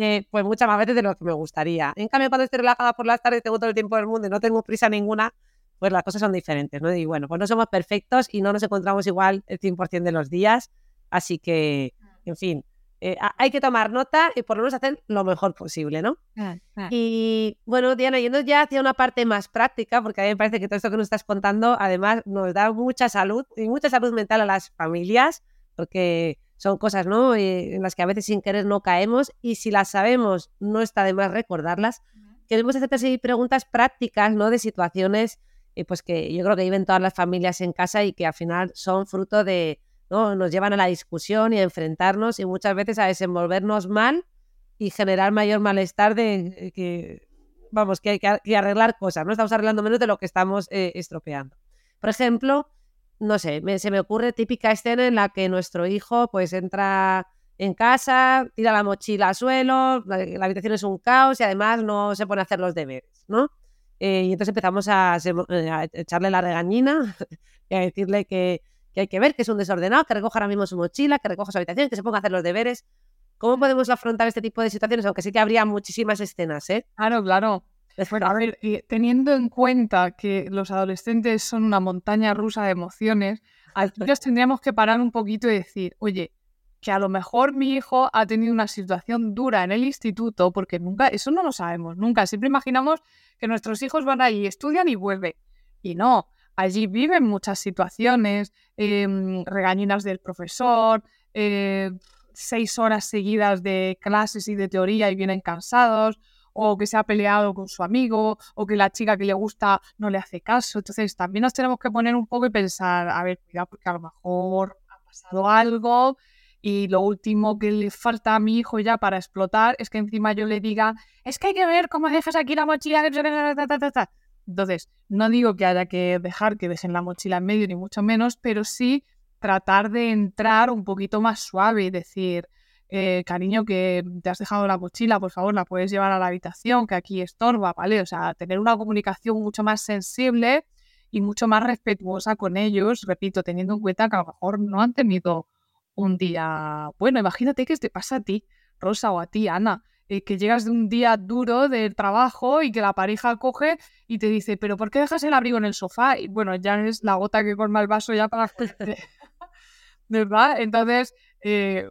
eh, pues muchas más veces de lo que me gustaría. En cambio, cuando estoy relajada por las tardes, tengo todo el tiempo del mundo y no tengo prisa ninguna, pues las cosas son diferentes, ¿no? Y bueno, pues no somos perfectos y no nos encontramos igual el 100% de los días, así que, en fin, eh, hay que tomar nota y por lo menos hacer lo mejor posible, ¿no? Y bueno, Diana, yendo ya hacia una parte más práctica, porque a mí me parece que todo esto que nos estás contando además nos da mucha salud y mucha salud mental a las familias, porque son cosas, ¿no? Eh, en las que a veces sin querer no caemos y si las sabemos no está de más recordarlas. Queremos hacerte así preguntas prácticas, ¿no? De situaciones eh, pues que yo creo que viven todas las familias en casa y que al final son fruto de, ¿no? Nos llevan a la discusión y a enfrentarnos y muchas veces a desenvolvernos mal y generar mayor malestar de eh, que, vamos, que hay que, arreglar cosas, ¿no? Estamos arreglando menos de lo que estamos eh, estropeando. Por ejemplo, no sé, se me ocurre típica escena en la que nuestro hijo pues entra en casa, tira la mochila al suelo, la, habitación es un caos y además no se pone a hacer los deberes, ¿no? Eh, y entonces empezamos a, a, echarle la regañina <laughs> y a decirle que, que hay que ver, que es un desordenado, que recoja ahora mismo su mochila, que recoja su habitación, que se ponga a hacer los deberes. ¿Cómo podemos afrontar este tipo de situaciones? Aunque sí que habría muchísimas escenas, ¿eh? Claro, claro. Bueno, a ver, teniendo en cuenta que los adolescentes son una montaña rusa de emociones, nosotros tendríamos que parar un poquito y decir, oye, que a lo mejor mi hijo ha tenido una situación dura en el instituto, porque nunca, eso no lo sabemos, nunca. Siempre imaginamos que nuestros hijos van ahí, estudian y vuelven. Y no, allí viven muchas situaciones, em, regañinas del profesor, eh, seis horas seguidas de clases y de teoría y vienen cansados, o que se ha peleado con su amigo, o que la chica que le gusta no le hace caso. Entonces también nos tenemos que poner un poco y pensar, a ver, cuidado, porque a lo mejor ha pasado algo y lo último que le falta a mi hijo ya para explotar es que encima yo le diga, es que hay que ver cómo dejas aquí la mochila. Entonces, no digo que haya que dejar que dejen la mochila en medio, ni mucho menos, pero sí tratar de entrar un poquito más suave y decir, eh, cariño, que te has dejado la mochila, por favor, la puedes llevar a la habitación, que aquí estorba, ¿vale? O sea, tener una comunicación mucho más sensible y mucho más respetuosa con ellos, repito, teniendo en cuenta que a lo mejor no han tenido un día bueno. Imagínate que te pasa a ti, Rosa, o a ti, Ana, eh, que llegas de un día duro del trabajo y que la pareja coge y te dice, pero ¿por qué dejas el abrigo en el sofá? Y bueno, ya es la gota que colma el vaso ya para... <laughs> ¿Verdad? Entonces, eh,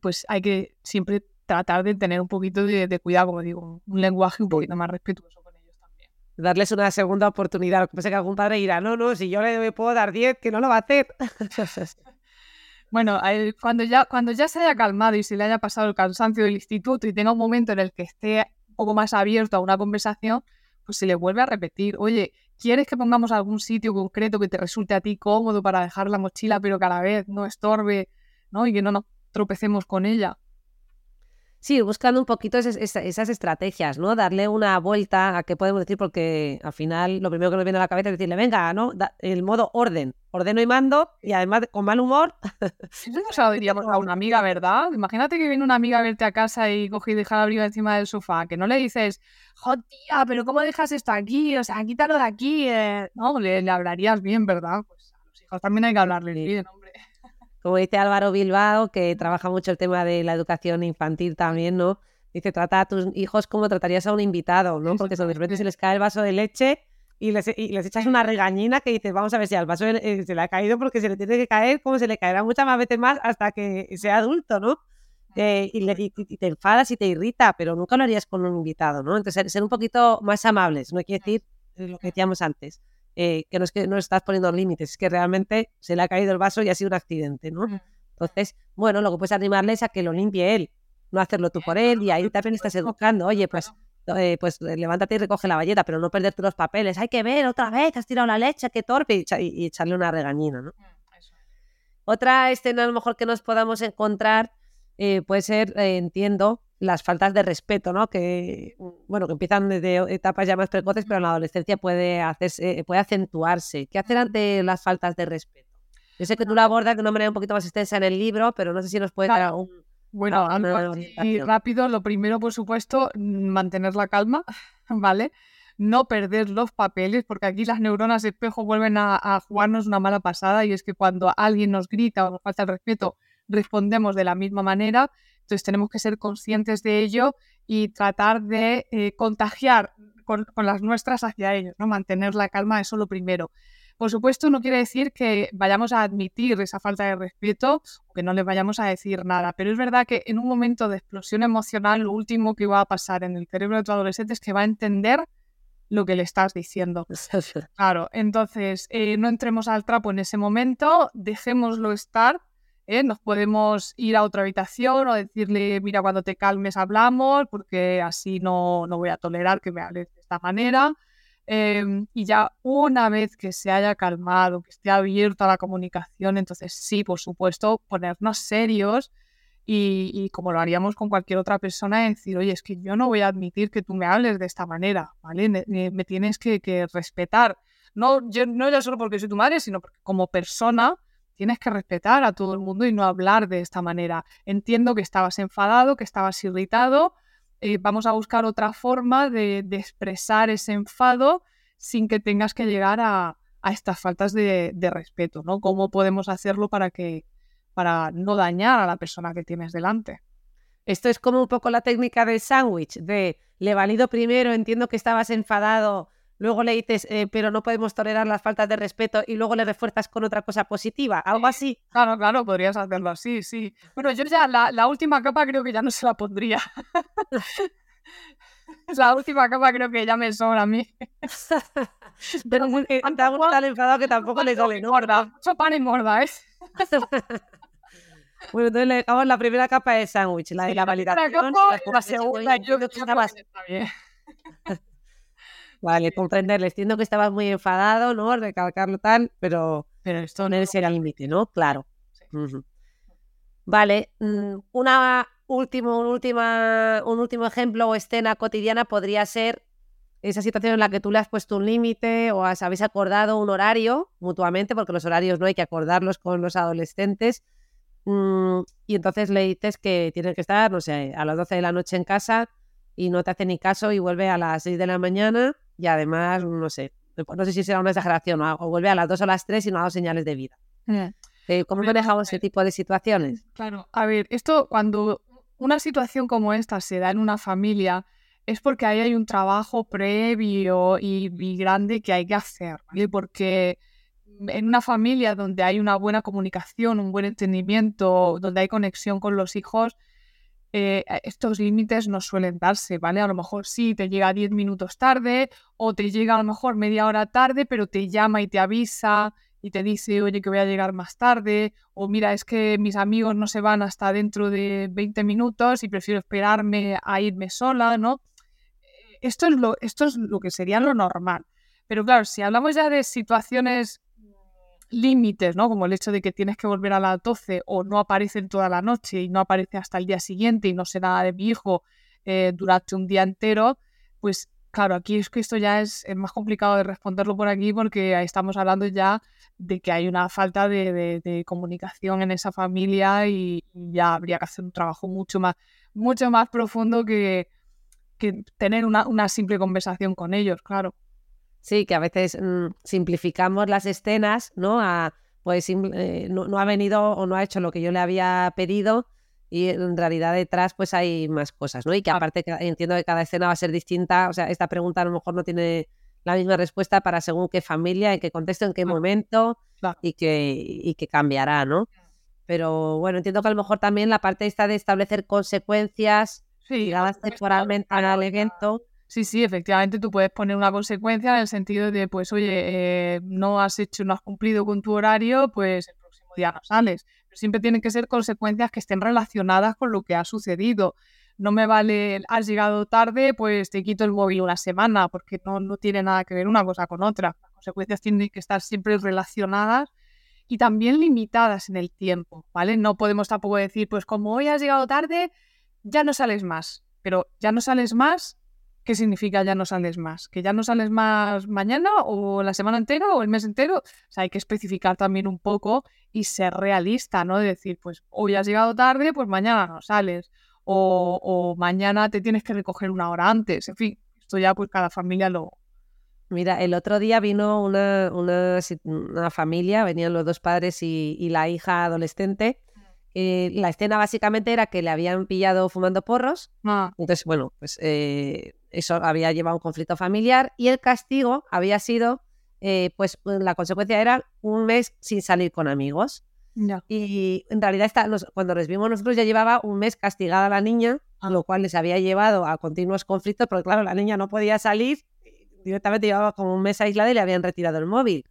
pues hay que siempre tratar de tener un poquito de, cuidado, como digo, un lenguaje un poquito más respetuoso con ellos también. Darles una segunda oportunidad. Lo que pasa es que algún padre dirá, no, no, si yo le puedo dar 10, que no lo va a hacer. <laughs> bueno, cuando ya, cuando ya se haya calmado y se le haya pasado el cansancio del instituto y tenga un momento en el que esté un poco más abierto a una conversación, pues se le vuelve a repetir, oye, ¿quieres que pongamos algún sitio concreto que te resulte a ti cómodo para dejar la mochila, pero que a la vez no estorbe, ¿no? Y que no nos tropecemos con ella. Sí, buscando un poquito esas, esas, estrategias, ¿no? Darle una vuelta a qué podemos decir, porque al final lo primero que nos viene a la cabeza es decirle, venga, ¿no? el modo orden, ordeno y mando, y además con mal humor. <laughs> Eso lo diríamos a una amiga, ¿verdad? Imagínate que viene una amiga a verte a casa y coge y deja la abrigo encima del sofá, que no le dices, jo, tía, pero ¿cómo dejas esto aquí? O sea, quítalo de aquí. Eh". No, le, hablarías bien, ¿verdad? Pues a los hijos también hay que hablarles bien, hombre como dice Álvaro Bilbao, que trabaja mucho el tema de la educación infantil también, ¿no? Dice, trata a tus hijos como tratarías a un invitado, ¿no? Porque de repente se les cae el vaso de leche y les, echas una regañina que dices, vamos a ver si al vaso eh, se le ha caído porque se le tiene que caer, como se le caerá muchas más veces más hasta que sea adulto, ¿no? Eh, y, te enfadas y te irrita, pero nunca lo harías con un invitado, ¿no? Entonces, ser un poquito más amables, no quiere decir lo que decíamos antes. Eh, que no es que no estás poniendo límites, es que realmente se le ha caído el vaso y ha sido un accidente, ¿no? Entonces, bueno, lo que puedes animarle es a que lo limpie él, no hacerlo tú por él, y ahí también estás educando, oye, pues, eh, pues eh, levántate y recoge la valleta, pero no perderte los papeles, hay que ver otra vez, has tirado la leche, qué torpe, y, echarle una regañina, ¿no? Otra escena a lo mejor que nos podamos encontrar puede ser, entiendo, las faltas de respeto, ¿no? Que, bueno, que empiezan desde etapas ya más precoces, pero en la adolescencia puede, hacerse, puede acentuarse. ¿Qué hacer ante las faltas de respeto? Yo sé que tú la abordas de una manera un poquito más extensa en el libro, pero no sé si nos puede dar algún... Bueno, y rápido, lo primero, por supuesto, mantener la calma, <laughs> ¿vale? No perder los papeles, porque aquí las neuronas de espejo vuelven a, a jugarnos una mala pasada y es que cuando alguien nos grita o nos falta el respeto, respondemos de la misma manera entonces tenemos que ser conscientes de ello y tratar de eh, contagiar con, las nuestras hacia ellos, ¿no? Mantener la calma, eso lo primero. Por supuesto, no quiere decir que vayamos a admitir esa falta de respeto o que no les vayamos a decir nada, pero es verdad que en un momento de explosión emocional, lo último que va a pasar en el cerebro de tu adolescente es que va a entender lo que le estás diciendo. Claro, entonces eh, no entremos al trapo en ese momento, dejémoslo estar ¿eh? Nos podemos ir a otra habitación o decirle, mira, cuando te calmes hablamos, porque así no, no voy a tolerar que me hables de esta manera. Em, y ya una vez que se haya calmado, que esté abierta la comunicación, entonces sí, por supuesto, ponernos serios y, como lo haríamos con cualquier otra persona, decir, oye, es que yo no voy a admitir que tú me hables de esta manera, ¿vale? Me, tienes que, que, respetar. No, yo, no ya solo porque soy tu madre, sino como persona tienes que respetar a todo el mundo y no hablar de esta manera. Entiendo que estabas enfadado, que estabas irritado. Eh, vamos a buscar otra forma de, expresar ese enfado sin que tengas que llegar a, estas faltas de, respeto, ¿no? ¿Cómo podemos hacerlo para que para no dañar a la persona que tienes delante? Esto es como un poco la técnica del sándwich, de le valido primero, entiendo que estabas enfadado, luego le dices, eh, pero no podemos tolerar las faltas de respeto y luego le refuerzas con otra cosa positiva, algo así. Claro, claro, podrías hacerlo así, sí. Bueno, yo ya la, última capa creo que ya no se la pondría. <laughs> la última capa creo que ya me sobra a mí. <laughs> pero muy, eh, tan enfadado que tampoco le duele, ¿no? Morda, mucho pan y morda, ¿eh? <laughs> Bueno, entonces le dejamos la primera capa de sándwich, la de la validación. La, la segunda, yo creo que está bien. Vale, comprenderle. Entiendo que estabas muy enfadado, ¿no? Recalcarlo tal, pero, pero esto no es el límite, ¿no? Claro. Vale, mm, una último, un, última, un último ejemplo o escena cotidiana podría ser esa situación en la que tú le has puesto un límite o has, habéis acordado un horario mutuamente, porque los horarios no hay que acordarlos con los adolescentes, Mm, y entonces le dices que tiene que estar, no sé, a las 12 de la noche en casa y no te hace ni caso y vuelve a las 6 de la mañana y además, no sé, no sé si será una exageración o, o vuelve a las 2 o las 3 y no ha dado señales de vida. Eh, ¿Cómo manejamos ese tipo de situaciones? Claro, a ver, esto cuando una situación como esta se da en una familia es porque ahí hay un trabajo previo y, y grande que hay que hacer, ¿vale? Porque en una familia donde hay una buena comunicación, un buen entendimiento, donde hay conexión con los hijos, eh, estos límites no suelen darse, ¿vale? A lo mejor sí, te llega 10 minutos tarde o te llega a lo mejor media hora tarde, pero te llama y te avisa y te dice, oye, que voy a llegar más tarde, o mira, es que mis amigos no se van hasta dentro de 20 minutos y prefiero esperarme a irme sola, ¿no? Esto es lo, esto es lo que sería lo normal. Pero claro, si hablamos ya de situaciones límites, ¿no? Como el hecho de que tienes que volver a las 12 o no aparece en toda la noche y no aparece hasta el día siguiente y no sé nada de mi hijo eh, durante un día entero, pues claro, aquí es que esto ya es, más complicado de responderlo por aquí porque estamos hablando ya de que hay una falta de, comunicación en esa familia y, ya habría que hacer un trabajo mucho más, mucho más profundo que, que tener una, una simple conversación con ellos, claro. Sí, que a veces mm, simplificamos las escenas, ¿no? A, pues eh, no, ha venido o no ha hecho lo que yo le había pedido y en realidad detrás pues hay más cosas, ¿no? Y que aparte entiendo que cada escena va a ser distinta, o sea, esta pregunta a lo mejor no tiene la misma respuesta para según qué familia, en qué contexto, en qué momento y, que, y que cambiará, ¿no? Pero bueno, entiendo que a lo mejor también la parte esta de establecer consecuencias sí, ligadas temporalmente al evento Sí, sí, efectivamente tú puedes poner una consecuencia en el sentido de, pues, oye, eh, no has hecho, no has cumplido con tu horario, pues el próximo día no sales. Pero siempre tienen que ser consecuencias que estén relacionadas con lo que ha sucedido. No me vale, has llegado tarde, pues te quito el móvil una semana, porque no, no tiene nada que ver una cosa con otra. Las consecuencias tienen que estar siempre relacionadas y también limitadas en el tiempo, ¿vale? No podemos tampoco decir, pues como hoy has llegado tarde, ya no sales más. Pero ya no sales más ¿qué significa ya no sales más? ¿Que ya no sales más mañana o la semana entera o el mes entero? O sea, hay que especificar también un poco y ser realista, ¿no? De decir, pues hoy has llegado tarde, pues mañana no sales. O, mañana te tienes que recoger una hora antes. En fin, esto ya pues cada familia lo... Mira, el otro día vino una, una, familia, venían los dos padres y, y la hija adolescente eh, la escena básicamente era que le habían pillado fumando porros. Ah. Entonces, bueno, pues eh, eso había llevado a un conflicto familiar y el castigo había sido, eh, pues la consecuencia era un mes sin salir con amigos. Y en realidad está, cuando les vimos nosotros ya llevaba un mes castigada la niña, ah. lo cual les había llevado a continuos conflictos, porque claro, la niña no podía salir, directamente llevaba como un mes aislada y le habían retirado el móvil.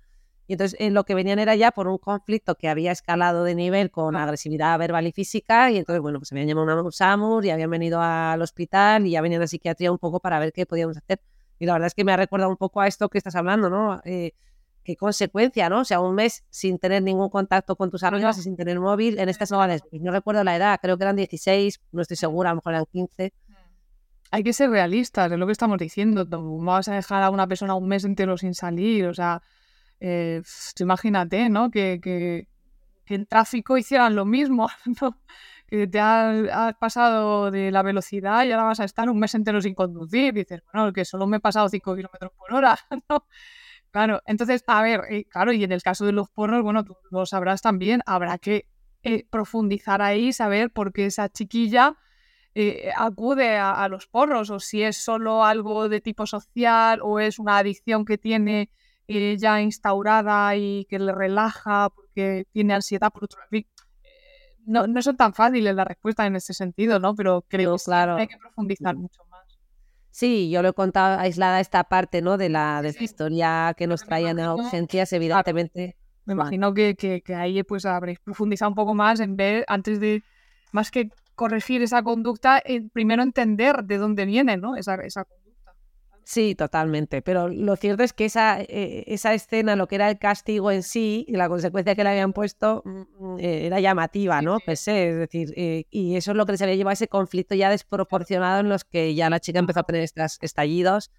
Y entonces en lo que venían era ya por un conflicto que había escalado de nivel con agresividad verbal y física. Y entonces, bueno, pues se habían llamado a un SAMUR y habían venido al hospital y ya venían a psiquiatría un poco para ver qué podíamos hacer. Y la verdad es que me ha recordado un poco a esto que estás hablando, ¿no? Eh, qué consecuencia, ¿no? O sea, un mes sin tener ningún contacto con tus amigos y sin tener móvil. En estas no no recuerdo la edad, creo que eran 16, no estoy segura, a lo mejor eran 15 hay que ser realistas, es lo que estamos diciendo. No vas a dejar a una persona un mes entero sin salir, o sea, eh, imagínate, ¿no? Que, que, en tráfico hicieran lo mismo, <laughs> ¿no? Que te has, pasado de la velocidad y ahora vas a estar un mes entero sin conducir. Y dices, bueno, que solo me he pasado 5 kilómetros por hora, <laughs> ¿no? Claro, entonces, a ver, eh, claro, y en el caso de los porros, bueno, tú lo sabrás también, habrá que eh, profundizar ahí, saber por qué esa chiquilla acude a, a, los porros, o si es solo algo de tipo social, o es una adicción que tiene ya instaurada y que le relaja porque tiene ansiedad por otro lado. No, no son tan fáciles las respuestas en ese sentido, ¿no? Pero creo que claro. hay que profundizar mucho más. Sí, yo lo he contado aislada esta parte, ¿no? De la, de historia que nos traían a urgencias, evidentemente. me imagino que, que, ahí pues habréis profundizado un poco más en ver, antes de, más que corregir esa conducta, primero entender de dónde viene, ¿no? Esa, esa conducta. Sí, totalmente. Pero lo cierto es que esa, eh, esa escena, lo que era el castigo en sí y la consecuencia que le habían puesto, mm, mm, eh, era llamativa, ¿no? Pues es decir, eh, y eso es lo que se había llevado a ese conflicto ya desproporcionado en los que ya la chica empezó a tener estos estallidos,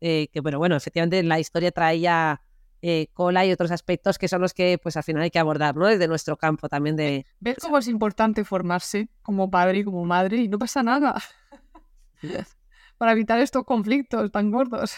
que bueno, bueno, efectivamente la historia traía eh, cola y otros aspectos que son los que pues al final hay que abordar, ¿no? Desde nuestro campo también de... ¿Ves cómo es importante formarse como padre y como madre? Y no pasa nada. Para evitar estos conflictos tan gordos.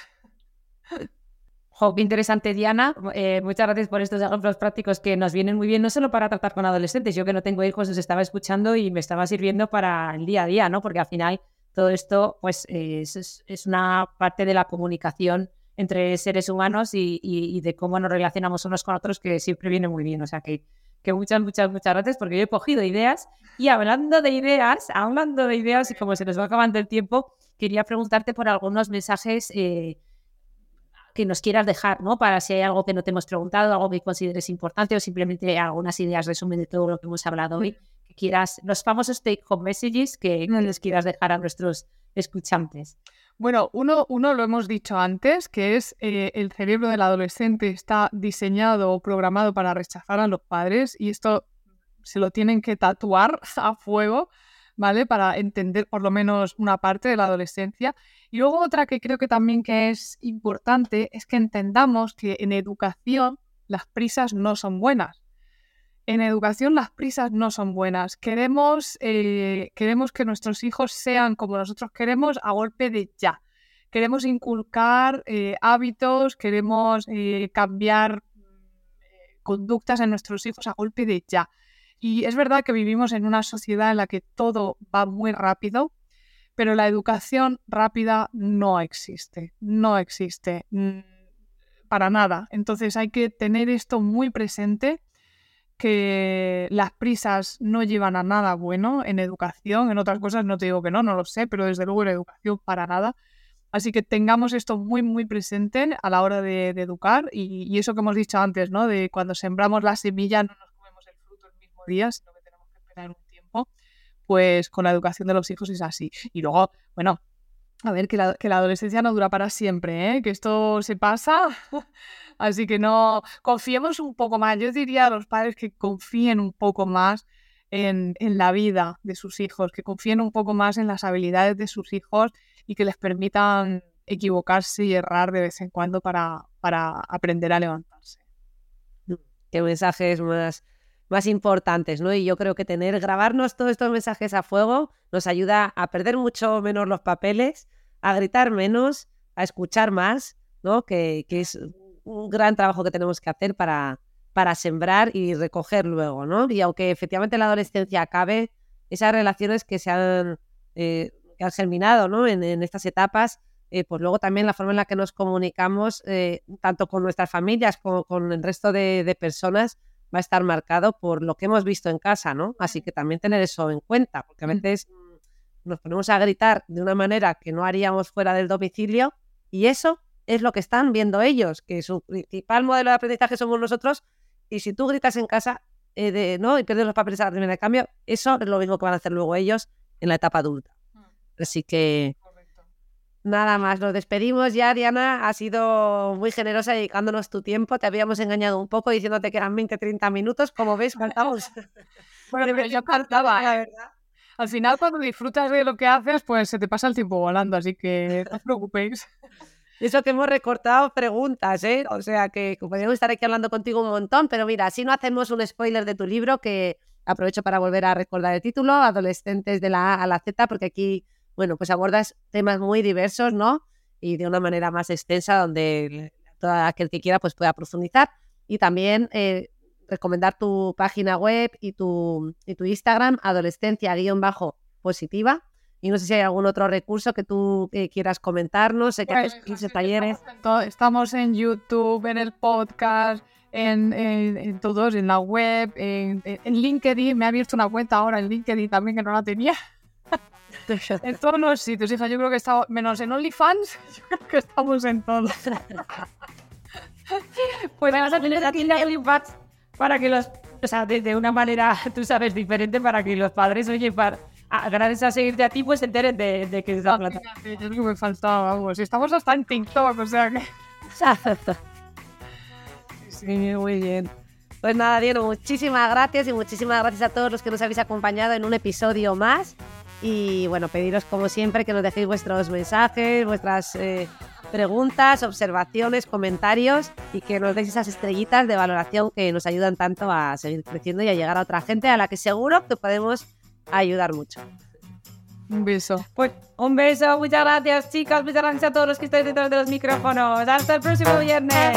Jo, qué interesante, Diana. Eh, muchas gracias por estos ejemplos prácticos que nos vienen muy bien, no solo para tratar con adolescentes. Yo que no tengo hijos, os estaba escuchando y me estaba sirviendo para el día a día, ¿no? Porque al final todo esto, pues, es, es- es una parte de la comunicación entre seres humanos y, y- y de cómo nos relacionamos unos con otros que siempre viene muy bien. O sea que, que muchas, muchas, muchas gracias porque yo he cogido ideas y hablando de ideas, hablando de ideas y como se nos va acabando el tiempo, quería preguntarte por algunos mensajes eh, que nos quieras dejar, ¿no? Para si hay algo que no te hemos preguntado, algo que consideres importante o simplemente algunas ideas, resumen de todo lo que hemos hablado hoy, que quieras, los famosos take home messages que, que les quieras dejar a nuestros escuchantes. Bueno, uno, uno lo hemos dicho antes, que es eh, el cerebro del adolescente está diseñado o programado para rechazar a los padres y esto se lo tienen que tatuar <laughs> a fuego, ¿vale? Para entender por lo menos una parte de la adolescencia. Y luego otra que creo que también que es importante es que entendamos que en educación las prisas no son buenas. En educación las prisas no son buenas. Queremos, eh, queremos que nuestros hijos sean como nosotros queremos a golpe de ya. Queremos inculcar eh, hábitos, queremos eh, cambiar conductas en nuestros hijos a golpe de ya. Y es verdad que vivimos en una sociedad en la que todo va muy rápido, pero la educación rápida no existe, no existe mm, para nada. Entonces hay que tener esto muy presente que las prisas no llevan a nada bueno en educación, en otras cosas no te digo que no, no lo sé, pero desde luego en educación para nada. Así que tengamos esto muy, muy presente a la hora de, educar y, y eso que hemos dicho antes, ¿no? De cuando sembramos la semilla no nos comemos el fruto el mismo día, sino que tenemos que esperar un tiempo. Pues con la educación de los hijos es así. Y luego, bueno, a ver, que la, que la adolescencia no dura para siempre, ¿eh? Que esto se pasa. <laughs> Así que no, confiemos un poco más. Yo diría a los padres que confíen un poco más en, en la vida de sus hijos, que confíen un poco más en las habilidades de sus hijos y que les permitan equivocarse y errar de vez en cuando para, para aprender a levantarse. Qué mensajes más, más importantes, ¿no? Y yo creo que tener, grabarnos todos estos mensajes a fuego nos ayuda a perder mucho menos los papeles, a gritar menos, a escuchar más, ¿no? Que, que es un gran trabajo que tenemos que hacer para, para sembrar y recoger luego, ¿no? Y aunque efectivamente la adolescencia acabe, esas relaciones que se han, eh, que han germinado, ¿no? En, en estas etapas, eh, pues luego también la forma en la que nos comunicamos, eh, tanto con nuestras familias como con el resto de, de personas, va a estar marcado por lo que hemos visto en casa, ¿no? Así que también tener eso en cuenta, porque a veces mm, nos ponemos a gritar de una manera que no haríamos fuera del domicilio y eso es lo que están viendo ellos, que su principal modelo de aprendizaje somos nosotros y si tú gritas en casa eh, de, ¿no? y pierdes los papeles a la primera de cambio, eso es lo mismo que van a hacer luego ellos en la etapa adulta. Así que nada más, nos despedimos ya, Diana. Ha sido muy generosa dedicándonos tu tiempo. Te habíamos engañado un poco diciéndote que eran 20, 30 minutos. Como ves, faltamos. <laughs> Bueno, pero yo cantaba, la ¿eh? verdad. Al final, cuando disfrutas de lo que haces, pues se te pasa el tiempo volando, así que no os preocupéis. <laughs> Eso que hemos recortado preguntas, ¿eh? O sea que podríamos estar aquí hablando contigo un montón, pero mira, si no hacemos un spoiler de tu libro, que aprovecho para volver a recordar el título, Adolescentes de la A a la Z, porque aquí, bueno, pues abordas temas muy diversos, ¿no? Y de una manera más extensa, donde todo aquel que quiera pues pueda profundizar. Y también eh, recomendar tu página web y tu, y tu Instagram, adolescencia-positiva. Y no sé si hay algún otro recurso que tú eh, quieras comentarnos. Sé que Pues, haces 15 así que talleres. Estamos en, estamos en YouTube, en el podcast, en, en- en todos, en la web, en LinkedIn. Me ha abierto una cuenta ahora en LinkedIn también que no la tenía. En todos los sitios, hija. Yo creo que estamos, menos en OnlyFans, <laughs> yo creo que estamos en todo. <laughs> Pues vamos a tener aquí la Pads para que los, o sea, de, de una manera, tú sabes, diferente para que los padres, oye, para, gracias a seguirte a ti, pues se enteren de, de que es la plata. Es lo que me faltaba, vamos. Estamos hasta en TikTok, o sea que... <laughs> Sí, muy bien. Pues nada, Diego, muchísimas gracias y muchísimas gracias a todos los que nos habéis acompañado en un episodio más. Y bueno, pediros como siempre que nos dejéis vuestros mensajes, vuestras eh, preguntas, observaciones, comentarios y que nos deis esas estrellitas de valoración que nos ayudan tanto a seguir creciendo y a llegar a otra gente a la que seguro que podemos ayudar mucho. Un beso. Pues un beso, muchas gracias chicas, muchas gracias a todos los que estáis detrás de los micrófonos. Hasta el próximo viernes.